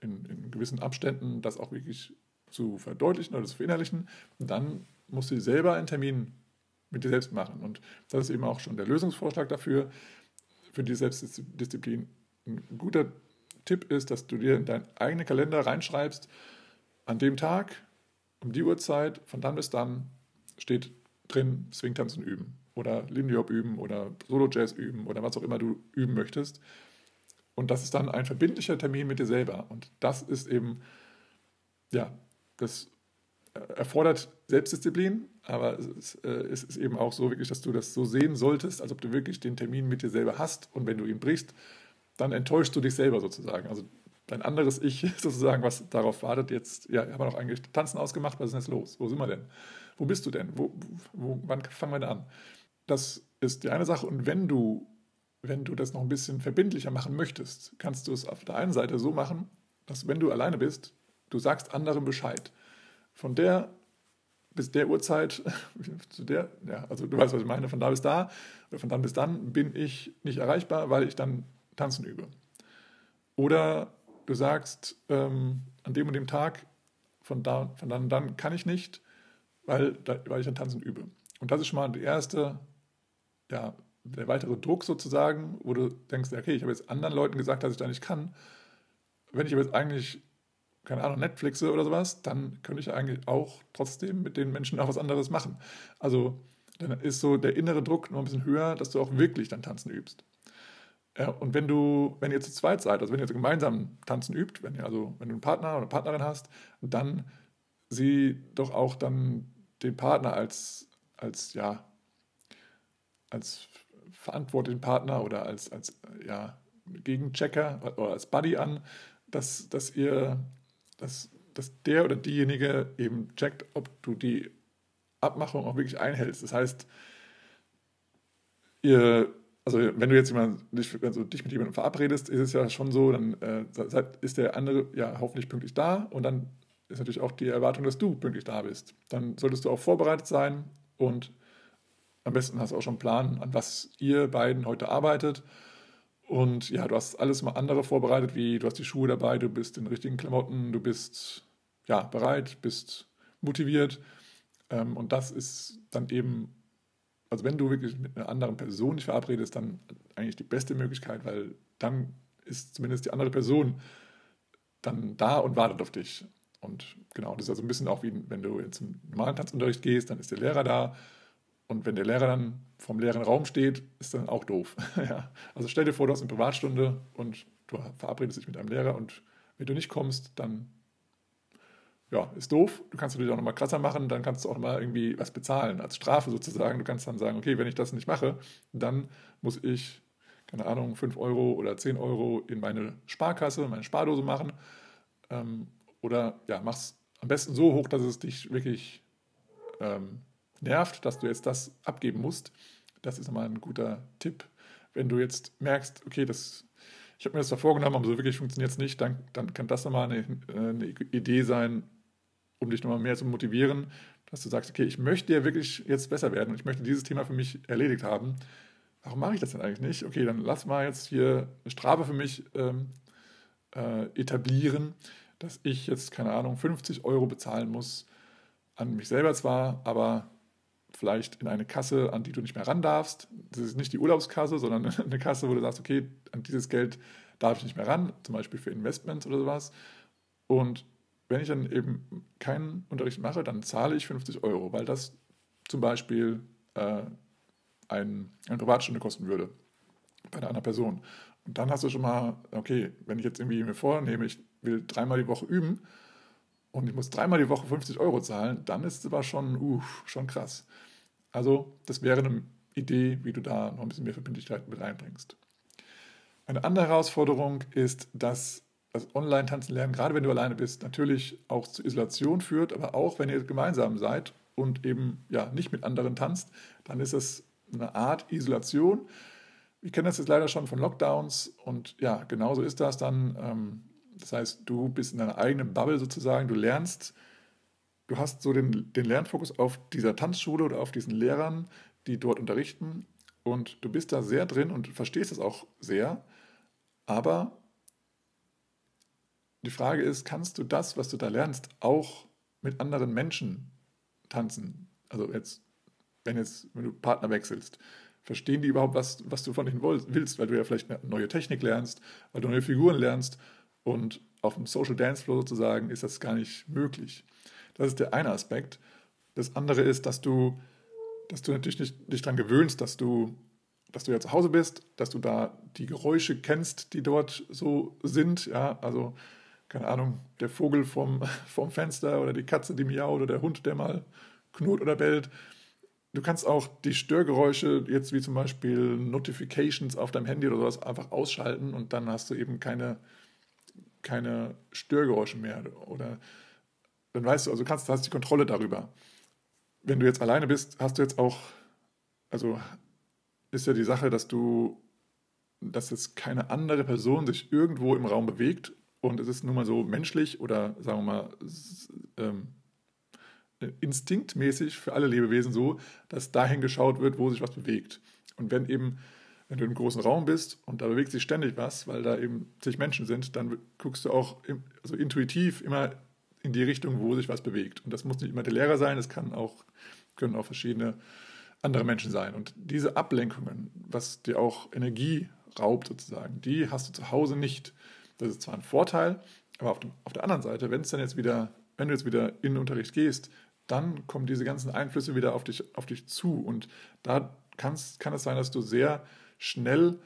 in, in gewissen Abständen das auch wirklich zu verdeutlichen oder zu verinnerlichen, dann musst du selber einen Termin mit dir selbst machen. Und das ist eben auch schon der Lösungsvorschlag dafür, für die Selbstdisziplin. Ein guter Tipp ist, dass du dir in deinen eigenen Kalender reinschreibst, an dem Tag, um die Uhrzeit, von dann bis dann steht drin Swingtanzen üben oder Lindy Hop üben oder Solo Jazz üben oder was auch immer du üben möchtest. Und das ist dann ein verbindlicher Termin mit dir selber. Und das ist eben, ja, das erfordert Selbstdisziplin, aber es, äh, es, ist eben auch so wirklich, dass du das so sehen solltest, als ob du wirklich den Termin mit dir selber hast und wenn du ihn brichst, dann enttäuschst du dich selber sozusagen. Also dein anderes Ich <laughs> sozusagen, was darauf wartet, jetzt, ja, haben wir noch eigentlich Tanzen ausgemacht, was ist denn jetzt los? Wo sind wir denn? Wo bist du denn? Wo, wo, wann fangen wir denn an? Das ist die eine Sache und wenn du, wenn du das noch ein bisschen verbindlicher machen möchtest, kannst du es auf der einen Seite so machen, dass wenn du alleine bist, du sagst anderen Bescheid von der bis der Uhrzeit, <laughs> zu der, ja, also du weißt, was ich meine, von da bis da oder von dann bis dann bin ich nicht erreichbar, weil ich dann tanzen übe. Oder du sagst, ähm, an dem und dem Tag, von, da, von dann und dann kann ich nicht, weil, weil ich dann tanzen übe. Und das ist schon mal die erste, ja, der weitere Druck sozusagen, wo du denkst, okay, ich habe jetzt anderen Leuten gesagt, dass ich da nicht kann. Wenn ich aber jetzt eigentlich keine Ahnung, Netflixe oder sowas, dann könnte ich eigentlich auch trotzdem mit den Menschen auch was anderes machen. Also dann ist so der innere Druck noch ein bisschen höher, dass du auch wirklich dann Tanzen übst. Ja, und wenn du, wenn ihr zu zweit seid, also wenn ihr gemeinsam Tanzen übt, wenn ihr also, wenn du einen Partner oder eine Partnerin hast, dann sieh doch auch dann den Partner als, als ja, als verantwortlichen Partner oder als, als ja, Gegenchecker oder als Buddy an, dass, dass ihr dass, dass der oder diejenige eben checkt, ob du die Abmachung auch wirklich einhältst. Das heißt, ihr, also wenn du jetzt jemand, also dich mit jemandem verabredest, ist es ja schon so, dann äh, ist der andere ja hoffentlich pünktlich da und dann ist natürlich auch die Erwartung, dass du pünktlich da bist. Dann solltest du auch vorbereitet sein und am besten hast du auch schon einen Plan, an was ihr beiden heute arbeitet und ja, du hast alles mal andere vorbereitet, wie du hast die Schuhe dabei, du bist in richtigen Klamotten, du bist ja bereit, bist motiviert. Ähm, und das ist dann eben, also wenn du wirklich mit einer anderen Person dich verabredest, dann eigentlich die beste Möglichkeit, weil dann ist zumindest die andere Person dann da und wartet auf dich. Und genau, das ist also ein bisschen auch wie wenn du jetzt im normalen Tanzunterricht gehst, dann ist der Lehrer da und wenn der Lehrer dann vom leeren Raum steht, ist dann auch doof. <laughs> ja. Also stell dir vor, du hast eine Privatstunde und du verabredest dich mit einem Lehrer und wenn du nicht kommst, dann ja, ist doof. Du kannst natürlich auch nochmal krasser machen, dann kannst du auch nochmal irgendwie was bezahlen als Strafe sozusagen. Du kannst dann sagen, okay, wenn ich das nicht mache, dann muss ich, keine Ahnung, 5 Euro oder 10 Euro in meine Sparkasse, meine Spardose machen. Ähm, oder ja, mach's am besten so hoch, dass es dich wirklich ähm, nervt, dass du jetzt das abgeben musst. Das ist nochmal ein guter Tipp. Wenn du jetzt merkst, okay, das, ich habe mir das da vorgenommen, aber so wirklich funktioniert es nicht, dann, dann kann das nochmal eine, eine Idee sein, um dich nochmal mehr zu motivieren, dass du sagst, okay, ich möchte ja wirklich jetzt besser werden und ich möchte dieses Thema für mich erledigt haben. Warum mache ich das denn eigentlich nicht? Okay, dann lass mal jetzt hier eine Strafe für mich ähm, äh, etablieren, dass ich jetzt, keine Ahnung, 50 Euro bezahlen muss an mich selber zwar, aber vielleicht in eine Kasse, an die du nicht mehr ran darfst. Das ist nicht die Urlaubskasse, sondern <laughs> eine Kasse, wo du sagst, okay, an dieses Geld darf ich nicht mehr ran, zum Beispiel für Investments oder sowas. Und wenn ich dann eben keinen Unterricht mache, dann zahle ich 50 Euro, weil das zum Beispiel äh, ein, eine Privatstunde kosten würde bei einer Person. Und dann hast du schon mal, okay, wenn ich jetzt irgendwie mir vornehme, ich will dreimal die Woche üben und ich muss dreimal die Woche 50 Euro zahlen, dann ist es aber schon, uh, schon krass. Also das wäre eine Idee, wie du da noch ein bisschen mehr Verbindlichkeit mit einbringst. Eine andere Herausforderung ist, dass das Online-Tanzen lernen, gerade wenn du alleine bist, natürlich auch zu Isolation führt, aber auch wenn ihr gemeinsam seid und eben ja nicht mit anderen tanzt, dann ist es eine Art Isolation. Wir kennen das jetzt leider schon von Lockdowns und ja, genauso ist das dann. Ähm, das heißt, du bist in deiner eigenen Bubble sozusagen, du lernst, du hast so den, den Lernfokus auf dieser Tanzschule oder auf diesen Lehrern, die dort unterrichten und du bist da sehr drin und verstehst es auch sehr, aber die Frage ist, kannst du das, was du da lernst, auch mit anderen Menschen tanzen? Also jetzt, wenn jetzt, wenn du Partner wechselst, verstehen die überhaupt, was, was du von ihnen willst, weil du ja vielleicht eine neue Technik lernst, weil du neue Figuren lernst und auf dem Social Dance Floor sozusagen ist das gar nicht möglich. Das ist der eine Aspekt. Das andere ist, dass du, dass du natürlich nicht, dich daran gewöhnst, dass du, dass du ja zu Hause bist, dass du da die Geräusche kennst, die dort so sind. Ja, also keine Ahnung, der Vogel vom, <laughs> vom Fenster oder die Katze, die miaut oder der Hund, der mal knurrt oder bellt. Du kannst auch die Störgeräusche, jetzt wie zum Beispiel Notifications auf deinem Handy oder sowas, einfach ausschalten und dann hast du eben keine, keine Störgeräusche mehr. Oder dann weißt du, also kannst, hast die Kontrolle darüber. Wenn du jetzt alleine bist, hast du jetzt auch, also ist ja die Sache, dass du, dass jetzt keine andere Person sich irgendwo im Raum bewegt und es ist nun mal so menschlich oder sagen wir mal ähm, instinktmäßig für alle Lebewesen so, dass dahin geschaut wird, wo sich was bewegt. Und wenn eben, wenn du im großen Raum bist und da bewegt sich ständig was, weil da eben zig Menschen sind, dann guckst du auch im, also intuitiv immer in die Richtung, wo sich was bewegt. Und das muss nicht immer der Lehrer sein, es kann auch, können auch verschiedene andere Menschen sein. Und diese Ablenkungen, was dir auch Energie raubt sozusagen, die hast du zu Hause nicht. Das ist zwar ein Vorteil, aber auf, dem, auf der anderen Seite, wenn es dann jetzt wieder, wenn du jetzt wieder in den Unterricht gehst, dann kommen diese ganzen Einflüsse wieder auf dich, auf dich zu. Und da kann's, kann es sein, dass du sehr schnell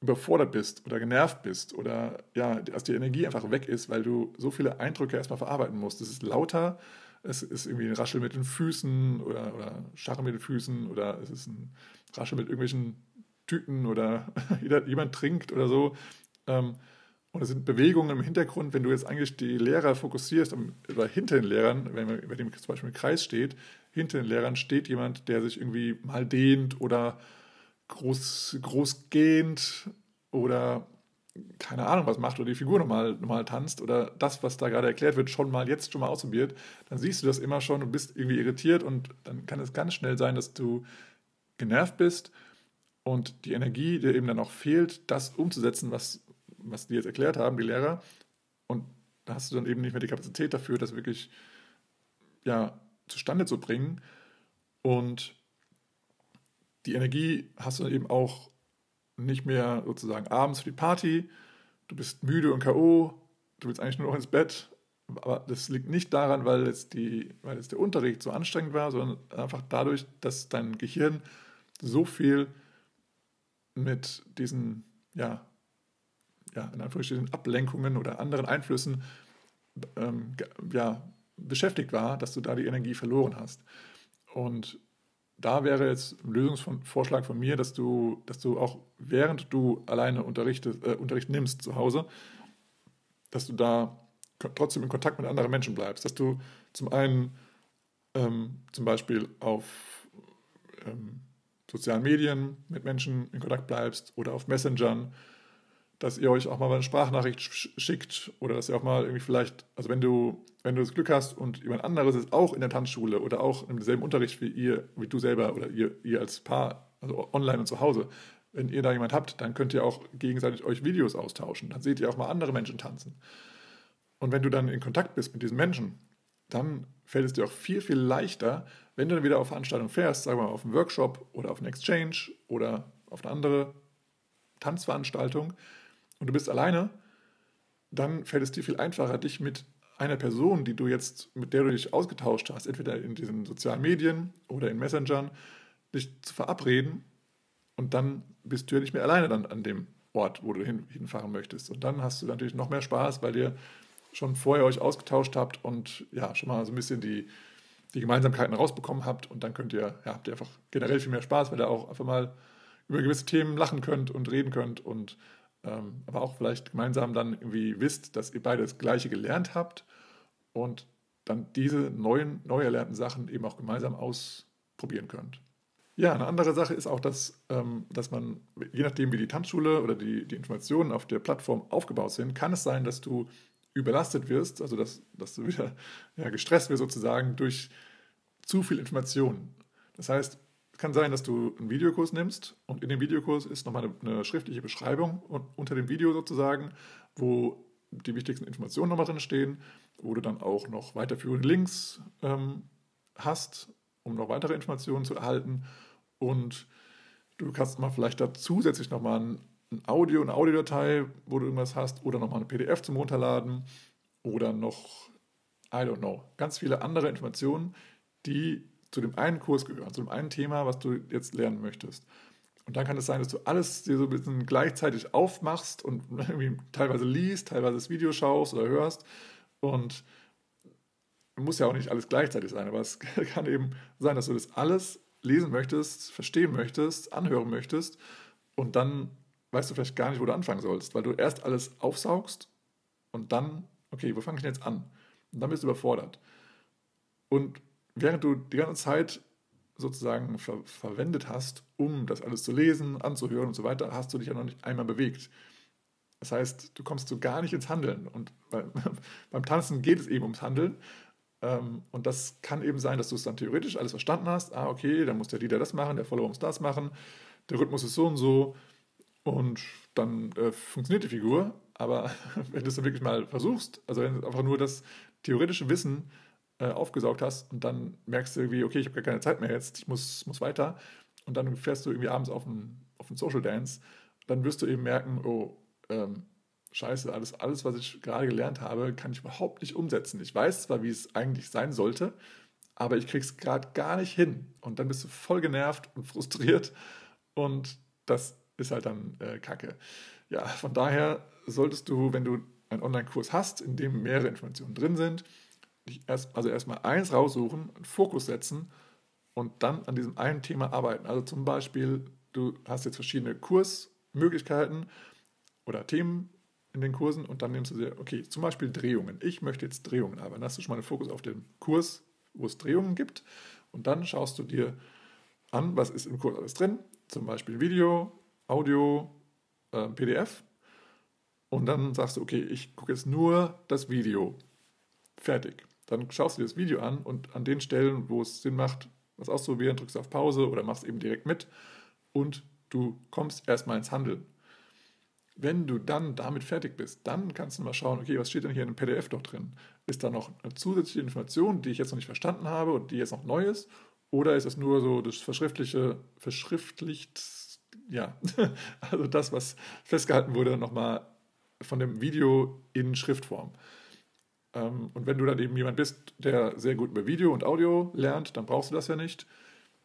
überfordert bist oder genervt bist oder ja, dass die Energie einfach weg ist, weil du so viele Eindrücke erstmal verarbeiten musst. Es ist lauter, es ist irgendwie ein Raschel mit den Füßen oder, oder Scharren mit den Füßen oder es ist ein Raschel mit irgendwelchen Tüten oder <laughs> jemand trinkt oder so. Ähm, und es sind Bewegungen im Hintergrund, wenn du jetzt eigentlich die Lehrer fokussierst, oder hinter den Lehrern, wenn man, wenn dem zum Beispiel ein Kreis steht, hinter den Lehrern steht jemand, der sich irgendwie mal dehnt oder groß, groß gehend oder keine Ahnung was macht oder die Figur nochmal normal tanzt oder das, was da gerade erklärt wird, schon mal jetzt schon mal ausprobiert, dann siehst du das immer schon und bist irgendwie irritiert und dann kann es ganz schnell sein, dass du genervt bist und die Energie dir eben dann auch fehlt, das umzusetzen, was, was die jetzt erklärt haben, die Lehrer. Und da hast du dann eben nicht mehr die Kapazität dafür, das wirklich ja, zustande zu bringen. Und die Energie hast du dann eben auch nicht mehr sozusagen abends für die Party. Du bist müde und K.O., du willst eigentlich nur noch ins Bett. Aber das liegt nicht daran, weil jetzt, die, weil jetzt der Unterricht so anstrengend war, sondern einfach dadurch, dass dein Gehirn so viel mit diesen ja, ja, in Anführungsstrichen Ablenkungen oder anderen Einflüssen ähm, ja, beschäftigt war, dass du da die Energie verloren hast. Und da wäre jetzt ein Lösungsvorschlag von mir, dass du, dass du auch während du alleine äh, Unterricht nimmst zu Hause, dass du da trotzdem in Kontakt mit anderen Menschen bleibst. Dass du zum einen ähm, zum Beispiel auf ähm, sozialen Medien mit Menschen in Kontakt bleibst oder auf Messengern, dass ihr euch auch mal eine Sprachnachricht schickt oder dass ihr auch mal irgendwie vielleicht, also wenn du, wenn du das Glück hast und jemand anderes ist auch in der Tanzschule oder auch im selben Unterricht wie ihr, wie du selber oder ihr, ihr als Paar, also online und zu Hause, wenn ihr da jemand habt, dann könnt ihr auch gegenseitig euch Videos austauschen. Dann seht ihr auch mal andere Menschen tanzen. Und wenn du dann in Kontakt bist mit diesen Menschen, dann fällt es dir auch viel, viel leichter, wenn du dann wieder auf Veranstaltungen fährst, sagen wir mal auf einen Workshop oder auf einen Exchange oder auf eine andere Tanzveranstaltung und du bist alleine, dann fällt es dir viel einfacher, dich mit einer Person, die du jetzt, mit der du dich ausgetauscht hast, entweder in diesen sozialen Medien oder in Messengern, dich zu verabreden und dann bist du ja nicht mehr alleine dann an dem Ort, wo du hin, hinfahren möchtest. Und dann hast du natürlich noch mehr Spaß, weil ihr schon vorher euch ausgetauscht habt und ja, schon mal so ein bisschen die, die Gemeinsamkeiten rausbekommen habt und dann könnt ihr, ja, habt ihr einfach generell viel mehr Spaß, weil ihr auch einfach mal über gewisse Themen lachen könnt und reden könnt und ähm, aber auch vielleicht gemeinsam dann irgendwie wisst, dass ihr beide das Gleiche gelernt habt und dann diese neuen, neu erlernten Sachen eben auch gemeinsam ausprobieren könnt. Ja, eine andere Sache ist auch, dass, ähm, dass man, je nachdem wie die Tanzschule oder die, die Informationen auf der Plattform aufgebaut sind, kann es sein, dass du überlastet wirst, also dass, dass du wieder ja, gestresst wirst sozusagen durch zu viel Informationen. Das heißt, kann sein, dass du einen Videokurs nimmst und in dem Videokurs ist nochmal eine, eine schriftliche Beschreibung unter dem Video sozusagen, wo die wichtigsten Informationen nochmal drin stehen, wo du dann auch noch weiterführende Links ähm, hast, um noch weitere Informationen zu erhalten. Und du kannst mal vielleicht da zusätzlich nochmal ein ein Audio, eine Audiodatei, wo du irgendwas hast, oder nochmal eine PDF zum Runterladen oder noch, I don't know, ganz viele andere Informationen, die zu dem einen Kurs gehören, zu dem einen Thema, was du jetzt lernen möchtest. Und dann kann es sein, dass du alles dir so ein bisschen gleichzeitig aufmachst und <laughs> teilweise liest, teilweise das Video schaust oder hörst. Und muss ja auch nicht alles gleichzeitig sein, aber es <laughs> kann eben sein, dass du das alles lesen möchtest, verstehen möchtest, anhören möchtest und dann weißt du vielleicht gar nicht, wo du anfangen sollst, weil du erst alles aufsaugst und dann, okay, wo fange ich denn jetzt an? Und dann bist du überfordert. Und während du die ganze Zeit sozusagen ver verwendet hast, um das alles zu lesen, anzuhören und so weiter, hast du dich ja noch nicht einmal bewegt. Das heißt, du kommst so gar nicht ins Handeln. Und bei, <laughs> beim Tanzen geht es eben ums Handeln. Ähm, und das kann eben sein, dass du es dann theoretisch alles verstanden hast. Ah, okay, dann muss der Leader das machen, der Follower muss das machen, der Rhythmus ist so und so. Und dann äh, funktioniert die Figur, aber <laughs> wenn du es dann wirklich mal versuchst, also wenn einfach nur das theoretische Wissen äh, aufgesaugt hast und dann merkst du irgendwie, okay, ich habe gar keine Zeit mehr jetzt, ich muss, muss weiter und dann fährst du irgendwie abends auf einen, auf einen Social Dance, dann wirst du eben merken, oh, ähm, scheiße, alles, alles, was ich gerade gelernt habe, kann ich überhaupt nicht umsetzen. Ich weiß zwar, wie es eigentlich sein sollte, aber ich krieg's gerade gar nicht hin. Und dann bist du voll genervt und <laughs> frustriert und das ist halt dann äh, Kacke. Ja, von daher solltest du, wenn du einen Online-Kurs hast, in dem mehrere Informationen drin sind, erst, also erstmal eins raussuchen, einen Fokus setzen und dann an diesem einen Thema arbeiten. Also zum Beispiel, du hast jetzt verschiedene Kursmöglichkeiten oder Themen in den Kursen und dann nimmst du dir, okay, zum Beispiel Drehungen. Ich möchte jetzt Drehungen arbeiten. Dann hast du schon mal einen Fokus auf den Kurs, wo es Drehungen gibt und dann schaust du dir an, was ist im Kurs alles drin. Zum Beispiel Video, Audio, äh, PDF und dann sagst du, okay, ich gucke jetzt nur das Video. Fertig. Dann schaust du dir das Video an und an den Stellen, wo es Sinn macht, was auszuprobieren, drückst du auf Pause oder machst eben direkt mit und du kommst erstmal ins Handeln. Wenn du dann damit fertig bist, dann kannst du mal schauen, okay, was steht denn hier in dem PDF noch drin? Ist da noch eine zusätzliche Information, die ich jetzt noch nicht verstanden habe und die jetzt noch neu ist? Oder ist es nur so das verschriftliche, verschriftlicht ja, <laughs> also das, was festgehalten wurde, nochmal von dem Video in Schriftform. Ähm, und wenn du dann eben jemand bist, der sehr gut über Video und Audio lernt, dann brauchst du das ja nicht.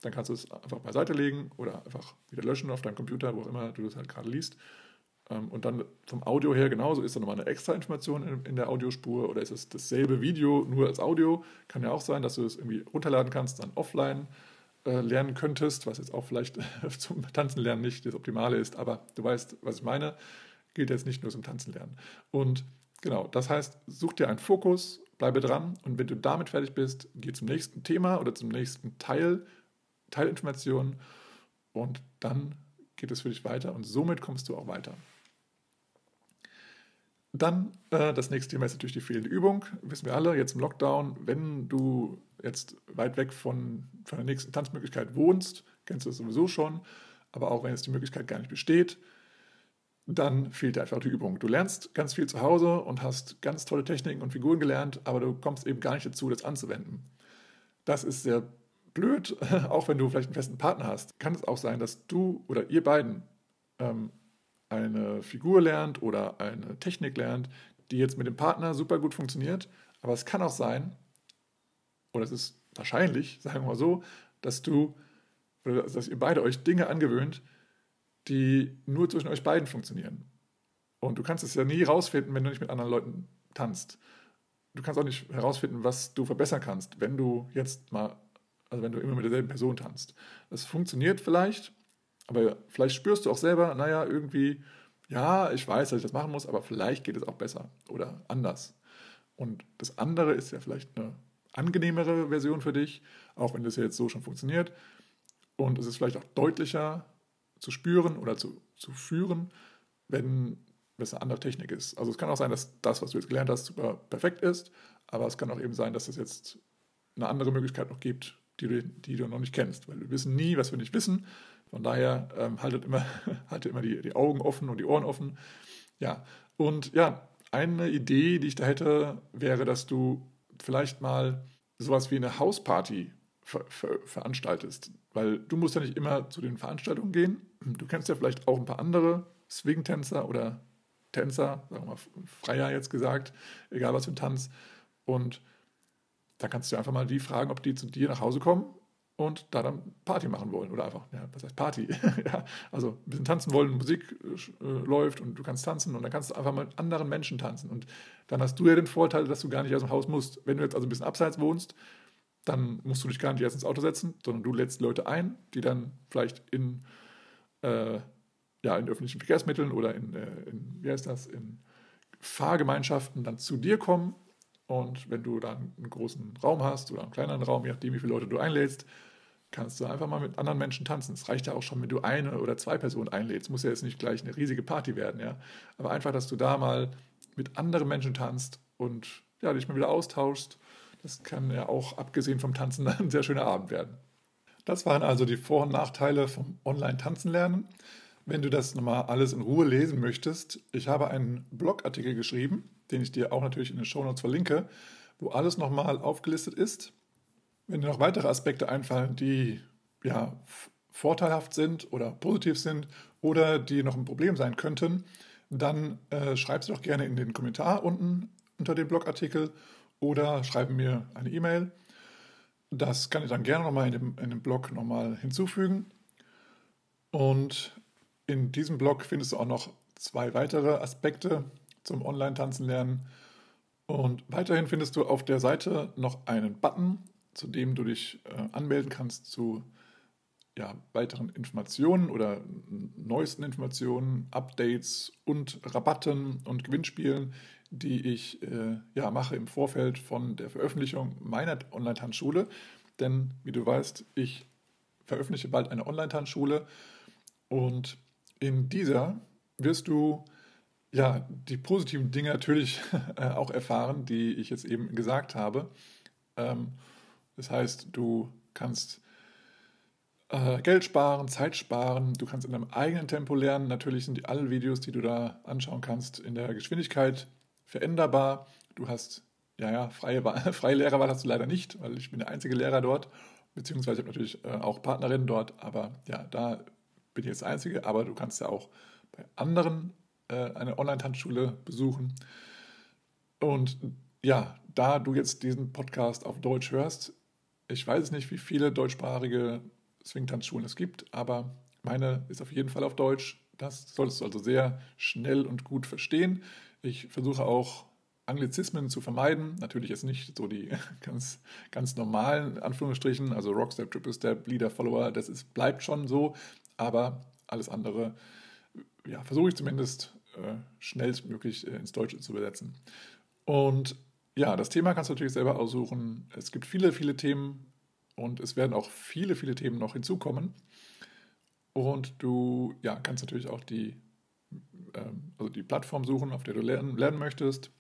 Dann kannst du es einfach beiseite legen oder einfach wieder löschen auf deinem Computer, wo auch immer du das halt gerade liest. Ähm, und dann vom Audio her genauso, ist da nochmal eine extra Information in, der Audiospur oder ist es dasselbe Video nur als Audio? Kann ja auch sein, dass du es irgendwie runterladen kannst, dann offline äh, lernen könntest, was jetzt auch vielleicht <laughs> zum Tanzen lernen nicht das Optimale ist, aber du weißt, was ich meine, gilt jetzt nicht nur zum Tanzen lernen. Und genau, das heißt, such dir einen Fokus, bleibe dran und wenn du damit fertig bist, geh zum nächsten Thema oder zum nächsten Teil, Teilinformation und dann geht es für dich weiter und somit kommst du auch weiter. Dann äh, das nächste Thema ist natürlich die fehlende Übung. Wissen wir alle, jetzt im Lockdown, wenn du jetzt weit weg von, von der nächsten Tanzmöglichkeit wohnst, kennst du das sowieso schon, aber auch wenn jetzt die Möglichkeit gar nicht besteht, dann fehlt dir einfach die Übung. Du lernst ganz viel zu Hause und hast ganz tolle Techniken und Figuren gelernt, aber du kommst eben gar nicht dazu, das anzuwenden. Das ist sehr blöd, <laughs> auch wenn du vielleicht einen festen Partner hast. Kann es auch sein, dass du oder ihr beiden ähm, eine Figur lernt oder eine Technik lernt, die jetzt mit dem Partner super gut funktioniert. Aber es kann auch sein, oder es ist wahrscheinlich, sagen wir mal so, dass du dass ihr beide euch Dinge angewöhnt, die nur zwischen euch beiden funktionieren. Und du kannst es ja nie herausfinden, wenn du nicht mit anderen Leuten tanzt. Du kannst auch nicht herausfinden, was du verbessern kannst, wenn du jetzt mal, also wenn du immer mit derselben Person tanzt. Das funktioniert vielleicht, aber vielleicht spürst du auch selber, naja, irgendwie, ja, ich weiß, dass ich das machen muss, aber vielleicht geht es auch besser oder anders. Und das andere ist ja vielleicht eine angenehmere Version für dich, auch wenn das jetzt so schon funktioniert. Und es ist vielleicht auch deutlicher zu spüren oder zu, zu führen, wenn es eine andere Technik ist. Also es kann auch sein, dass das, was du jetzt gelernt hast, super perfekt ist, aber es kann auch eben sein, dass es jetzt eine andere Möglichkeit noch gibt, die du, die du noch nicht kennst, weil wir wissen nie, was wir nicht wissen von daher ähm, haltet immer, <laughs> haltet immer die, die Augen offen und die Ohren offen. Ja, und ja, eine Idee, die ich da hätte, wäre, dass du vielleicht mal sowas wie eine Hausparty ver ver veranstaltest. Weil du musst ja nicht immer zu den Veranstaltungen gehen. Du kennst ja vielleicht auch ein paar andere Swing-Tänzer oder Tänzer, sagen wir mal Freier jetzt gesagt, egal was für ein Tanz. Und da kannst du einfach mal die fragen, ob die zu dir nach Hause kommen und da dann Party machen wollen oder einfach, ja, was heißt Party? <laughs> ja, also ein bisschen tanzen wollen, Musik äh, läuft und du kannst tanzen und dann kannst du einfach mit anderen Menschen tanzen und dann hast du ja den Vorteil, dass du gar nicht aus dem Haus musst. Wenn du jetzt also ein bisschen abseits wohnst, dann musst du dich gar nicht erst ins Auto setzen, sondern du lädst Leute ein, die dann vielleicht in, äh, ja, in öffentlichen Verkehrsmitteln oder in, äh, in, wie heißt das, in Fahrgemeinschaften dann zu dir kommen und wenn du dann einen großen Raum hast oder einen kleineren Raum, je nachdem, wie viele Leute du einlädst, kannst du einfach mal mit anderen Menschen tanzen. Es reicht ja auch schon, wenn du eine oder zwei Personen einlädst. Muss ja jetzt nicht gleich eine riesige Party werden, ja. Aber einfach, dass du da mal mit anderen Menschen tanzt und ja, dich mal wieder austauschst. Das kann ja auch, abgesehen vom Tanzen, <laughs> ein sehr schöner Abend werden. Das waren also die Vor- und Nachteile vom Online-Tanzen lernen. Wenn du das nochmal alles in Ruhe lesen möchtest, ich habe einen Blogartikel geschrieben, den ich dir auch natürlich in den Shownotes verlinke, wo alles nochmal aufgelistet ist. Wenn dir noch weitere Aspekte einfallen, die ja vorteilhaft sind oder positiv sind oder die noch ein Problem sein könnten, dann äh, schreib sie doch gerne in den Kommentar unten unter dem Blogartikel oder schreib mir eine E-Mail. Das kann ich dann gerne nochmal in dem, in dem Blog nochmal hinzufügen. Und in diesem Blog findest du auch noch zwei weitere Aspekte zum Online-Tanzen lernen. Und weiterhin findest du auf der Seite noch einen Button, zu dem du dich äh, anmelden kannst zu ja, weiteren Informationen oder neuesten Informationen, Updates und Rabatten und Gewinnspielen, die ich äh, ja, mache im Vorfeld von der Veröffentlichung meiner Online-Tanzschule. Denn wie du weißt, ich veröffentliche bald eine Online-Tanzschule und in dieser wirst du ja die positiven Dinge natürlich <laughs> äh, auch erfahren, die ich jetzt eben gesagt habe. Ähm, das heißt, du kannst äh, Geld sparen, Zeit sparen, du kannst in deinem eigenen Tempo lernen. Natürlich sind die alle Videos, die du da anschauen kannst, in der Geschwindigkeit veränderbar. Du hast, ja, ja, freie, <laughs> freie Lehrerwahl hast du leider nicht, weil ich bin der einzige Lehrer dort, beziehungsweise ich habe natürlich äh, auch Partnerinnen dort, aber ja, da bin ich jetzt der Einzige, aber du kannst ja auch bei anderen äh, eine Online-Tanzschule besuchen. Und ja, da du jetzt diesen Podcast auf Deutsch hörst, ich weiß nicht, wie viele deutschsprachige Swing-Tanzschulen es gibt, aber meine ist auf jeden Fall auf Deutsch. Das solltest du also sehr schnell und gut verstehen. Ich versuche auch Anglizismen zu vermeiden. Natürlich jetzt nicht so die <laughs> ganz, ganz normalen Anführungsstrichen, also Rockstep, Triple Step, Leader, Follower, das ist, bleibt schon so, aber alles andere ja, versuche ich zumindest äh, schnellstmöglich äh, ins Deutsche zu übersetzen. Und ja, das Thema kannst du natürlich selber aussuchen. Es gibt viele, viele Themen und es werden auch viele, viele Themen noch hinzukommen. Und du ja, kannst natürlich auch die, ähm, also die Plattform suchen, auf der du lernen, lernen möchtest.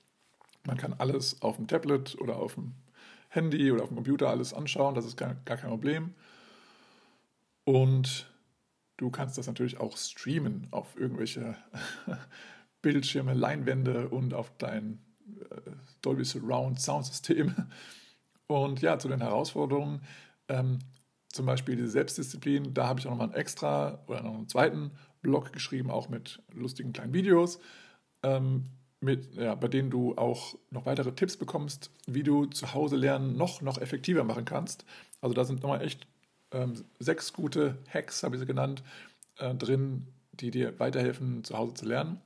Man kann alles auf dem Tablet oder auf dem Handy oder auf dem Computer alles anschauen, das ist gar, gar kein Problem. Und du kannst das natürlich auch streamen auf irgendwelche <laughs> Bildschirme, Leinwände und auf dein äh, Dolby Surround Soundsystem. Und ja, zu den Herausforderungen, ähm, zum Beispiel diese Selbstdisziplin, da habe ich auch nochmal einen extra oder noch einen zweiten Blog geschrieben, auch mit lustigen kleinen Videos. Ähm, mit, ja, bei denen du auch noch weitere Tipps bekommst, wie du zu Hause lernen noch, noch effektiver machen kannst. Also da sind nochmal echt ähm, sechs gute Hacks, habe ich sie genannt, äh, drin, die dir weiterhelfen, zu Hause zu lernen.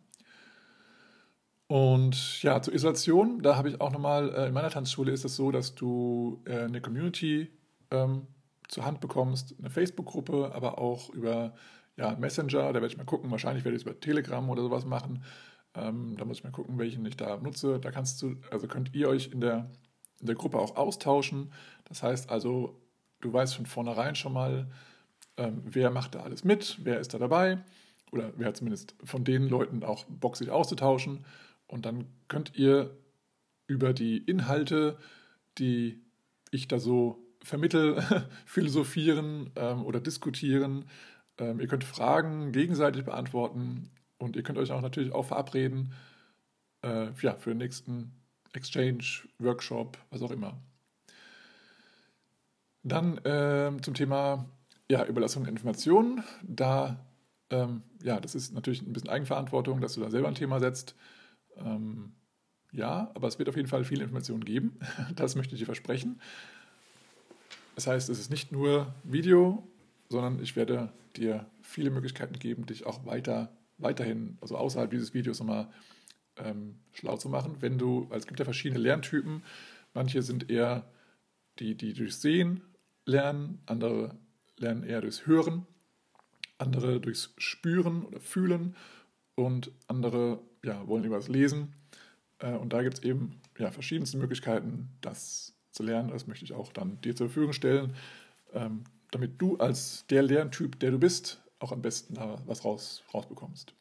Und ja, zur Isolation, da habe ich auch nochmal, äh, in meiner Tanzschule ist es so, dass du äh, eine Community ähm, zur Hand bekommst, eine Facebook-Gruppe, aber auch über ja, Messenger, da werde ich mal gucken, wahrscheinlich werde ich es über Telegram oder sowas machen. Ähm, da muss ich mal gucken, welchen ich da nutze. Da kannst du, also könnt ihr euch in der, in der Gruppe auch austauschen. Das heißt also, du weißt von vornherein schon mal, ähm, wer macht da alles mit, wer ist da dabei oder wer hat zumindest von den Leuten auch Bock, sich auszutauschen. Und dann könnt ihr über die Inhalte, die ich da so vermittel, <laughs> philosophieren ähm, oder diskutieren. Ähm, ihr könnt Fragen gegenseitig beantworten. Und ihr könnt euch auch natürlich auch verabreden äh, ja, für den nächsten Exchange, Workshop, was auch immer. Dann äh, zum Thema ja, Überlassung der Informationen. Da, ähm, ja, das ist natürlich ein bisschen Eigenverantwortung, dass du da selber ein Thema setzt. Ähm, ja, aber es wird auf jeden Fall viele Informationen geben. <laughs> Das möchte ich dir versprechen. Das heißt, es ist nicht nur Video, sondern ich werde dir viele Möglichkeiten geben, dich auch weiter weiterhin, also außerhalb dieses Videos nochmal ähm, schlau zu machen. Wenn du, weil es gibt ja verschiedene Lerntypen, manche sind eher die, die durchs Sehen lernen, andere lernen eher durchs Hören, andere durchs Spüren oder Fühlen und andere ja, wollen das Lesen. Äh, und da gibt es eben ja, verschiedenste Möglichkeiten, das zu lernen. Das möchte ich auch dann dir zur Verfügung stellen, ähm, damit du als der Lerntyp, der du bist, auch am besten da was raus, rausbekommst.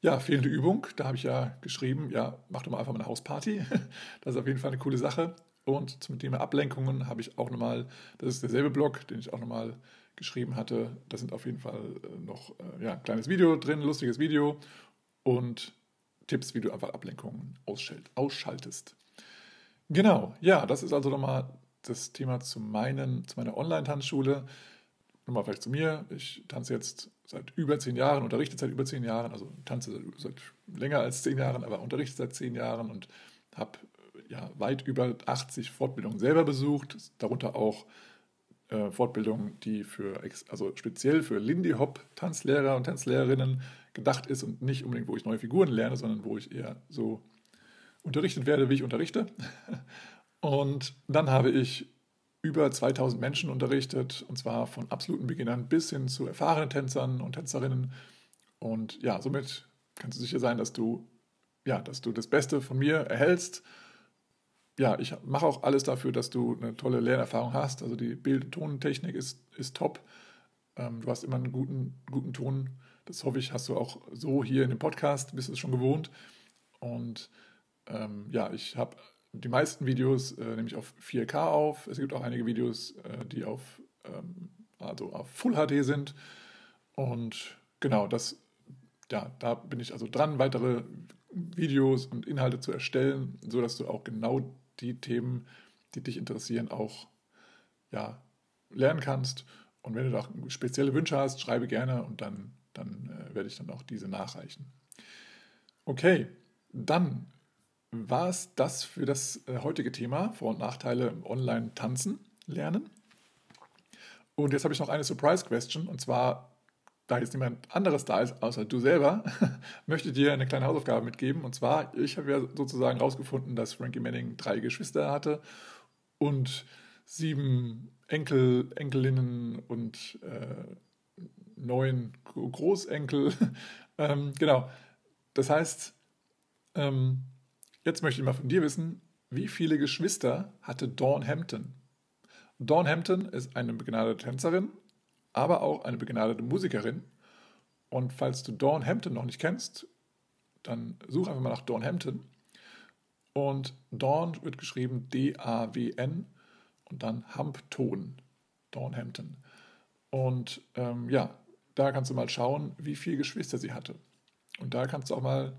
Ja, fehlende Übung, da habe ich ja geschrieben, ja, mach doch mal einfach mal eine Hausparty. <laughs> Das ist auf jeden Fall eine coole Sache. Und zum Thema Ablenkungen habe ich auch nochmal, das ist derselbe Blog, den ich auch nochmal geschrieben hatte. Da sind auf jeden Fall äh, noch äh, ja, ein kleines Video drin, lustiges Video und Tipps, wie du einfach Ablenkungen ausschaltest. Genau, ja, das ist also nochmal das Thema zu, meinen, zu meiner Online-Tanzschule nochmal vielleicht zu mir. Ich tanze jetzt seit über zehn Jahren, unterrichte seit über zehn Jahren, also tanze seit länger als zehn Jahren, aber unterrichte seit zehn Jahren und habe ja, weit über 80 Fortbildungen selber besucht, darunter auch äh, Fortbildungen, die für, also speziell für Lindy Hop Tanzlehrer und Tanzlehrerinnen gedacht ist und nicht unbedingt, wo ich neue Figuren lerne, sondern wo ich eher so unterrichtet werde, wie ich unterrichte. <laughs> Und dann habe ich über 2000 Menschen unterrichtet, und zwar von absoluten Beginnern bis hin zu erfahrenen Tänzern und Tänzerinnen. Und ja, somit kannst du sicher sein, dass du, ja, dass du das Beste von mir erhältst. Ja, ich mache auch alles dafür, dass du eine tolle Lernerfahrung hast. Also die Bild- und Tontechnik ist, ist top. Ähm, du hast immer einen guten, guten Ton. Das hoffe ich, hast du auch so hier in dem Podcast, bist es schon gewohnt. Und ähm, ja, ich habe die meisten Videos äh, nehme ich auf 4K auf. Es gibt auch einige Videos, äh, die auf, ähm, also auf Full HD sind. Und genau, das, ja, da bin ich also dran, weitere Videos und Inhalte zu erstellen, sodass du auch genau die Themen, die dich interessieren, auch ja, lernen kannst. Und wenn du da spezielle Wünsche hast, schreibe gerne und dann, dann äh, werde ich dann auch diese nachreichen. Okay, dann war es das für das äh, heutige Thema, Vor- und Nachteile im Online-Tanzen lernen. Und jetzt habe ich noch eine Surprise-Question, und zwar, da jetzt niemand anderes da ist, außer du selber, <laughs> möchte dir eine kleine Hausaufgabe mitgeben. Und zwar, ich habe ja sozusagen herausgefunden, dass Frankie Manning drei Geschwister hatte und sieben Enkel, Enkelinnen und äh, neun Großenkel. <laughs> ähm, genau. Das heißt, ähm, jetzt möchte ich mal von dir wissen, wie viele Geschwister hatte Dawn Hampton? Dawn Hampton ist eine begnadete Tänzerin, aber auch eine begnadete Musikerin. Und falls du Dawn Hampton noch nicht kennst, dann such einfach mal nach Dawn Hampton. Und Dawn wird geschrieben D-A-W-N und dann Hampton. Dawn Hampton. Und ähm, ja, da kannst du mal schauen, wie viele Geschwister sie hatte. Und da kannst du auch mal,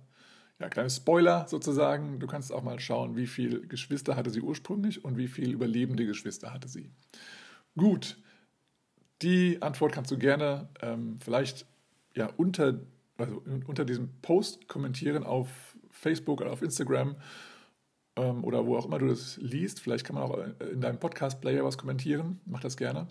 ja, kleiner Spoiler sozusagen, du kannst auch mal schauen, wie viele Geschwister hatte sie ursprünglich und wie viele überlebende Geschwister hatte sie. Gut, die Antwort kannst du gerne ähm, vielleicht ja, unter, also unter diesem Post kommentieren auf Facebook oder auf Instagram ähm, oder wo auch immer du das liest. Vielleicht kann man auch in deinem Podcast-Player was kommentieren. Mach das gerne.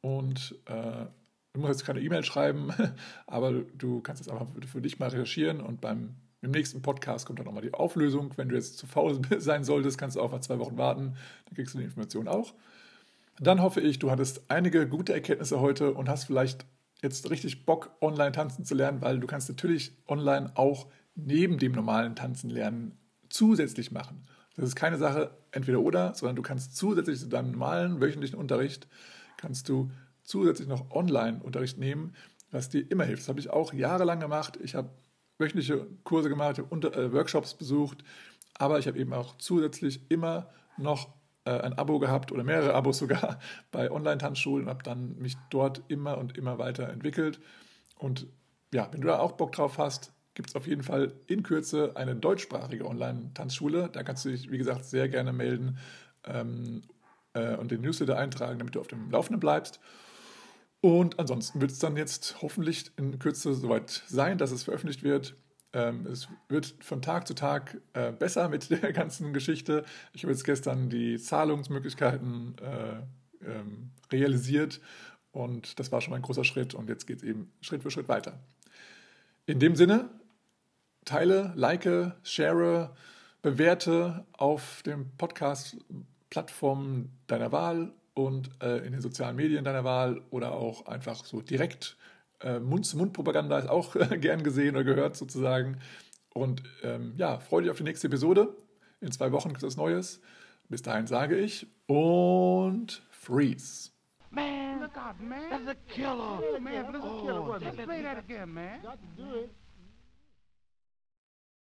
Und äh, du musst jetzt keine E-Mail schreiben, <laughs> aber du kannst es einfach für dich mal recherchieren und beim im nächsten Podcast kommt dann nochmal die Auflösung. Wenn du jetzt zu faul <laughs> sein solltest, kannst du auch mal zwei Wochen warten. Dann kriegst du die Information auch. Dann hoffe ich, du hattest einige gute Erkenntnisse heute und hast vielleicht jetzt richtig Bock, online tanzen zu lernen, weil du kannst natürlich online auch neben dem normalen Tanzen lernen zusätzlich machen. Das ist keine Sache entweder oder, sondern du kannst zusätzlich zu deinem normalen wöchentlichen Unterricht kannst du zusätzlich noch Online-Unterricht nehmen, was dir immer hilft. Das habe ich auch jahrelang gemacht. Ich habe wöchentliche Kurse gemacht, habe äh, Workshops besucht, aber ich habe eben auch zusätzlich immer noch ein Abo gehabt oder mehrere Abos sogar <laughs> bei Online-Tanzschulen und habe dann mich dort immer und immer weiter entwickelt. Und ja, wenn du da auch Bock drauf hast, gibt es auf jeden Fall in Kürze eine deutschsprachige Online-Tanzschule. Da kannst du dich, wie gesagt, sehr gerne melden ähm, äh, und den Newsletter eintragen, damit du auf dem Laufenden bleibst. Und ansonsten wird es dann jetzt hoffentlich in Kürze soweit sein, dass es veröffentlicht wird. Ähm, es wird von Tag zu Tag äh, besser mit <laughs> der ganzen Geschichte. Ich habe jetzt gestern die Zahlungsmöglichkeiten äh, ähm, realisiert und das war schon mal ein großer Schritt und jetzt geht es eben Schritt für Schritt weiter. In dem Sinne, teile, like, share, bewerte auf dem Podcast-Plattformen deiner Wahl und äh, in den sozialen Medien deiner Wahl oder auch einfach so direkt. Äh, Mund-zu-Mund-Propaganda ist auch <laughs> gern gesehen oder gehört sozusagen. Und ähm, ja, freue dich auf die nächste Episode. In zwei Wochen gibt es Neues. Bis dahin sage ich und freeze. Man, look out, man. That's a killer. Oh, man, that's a killer. Oh, Let's play that again, man. Got to do it.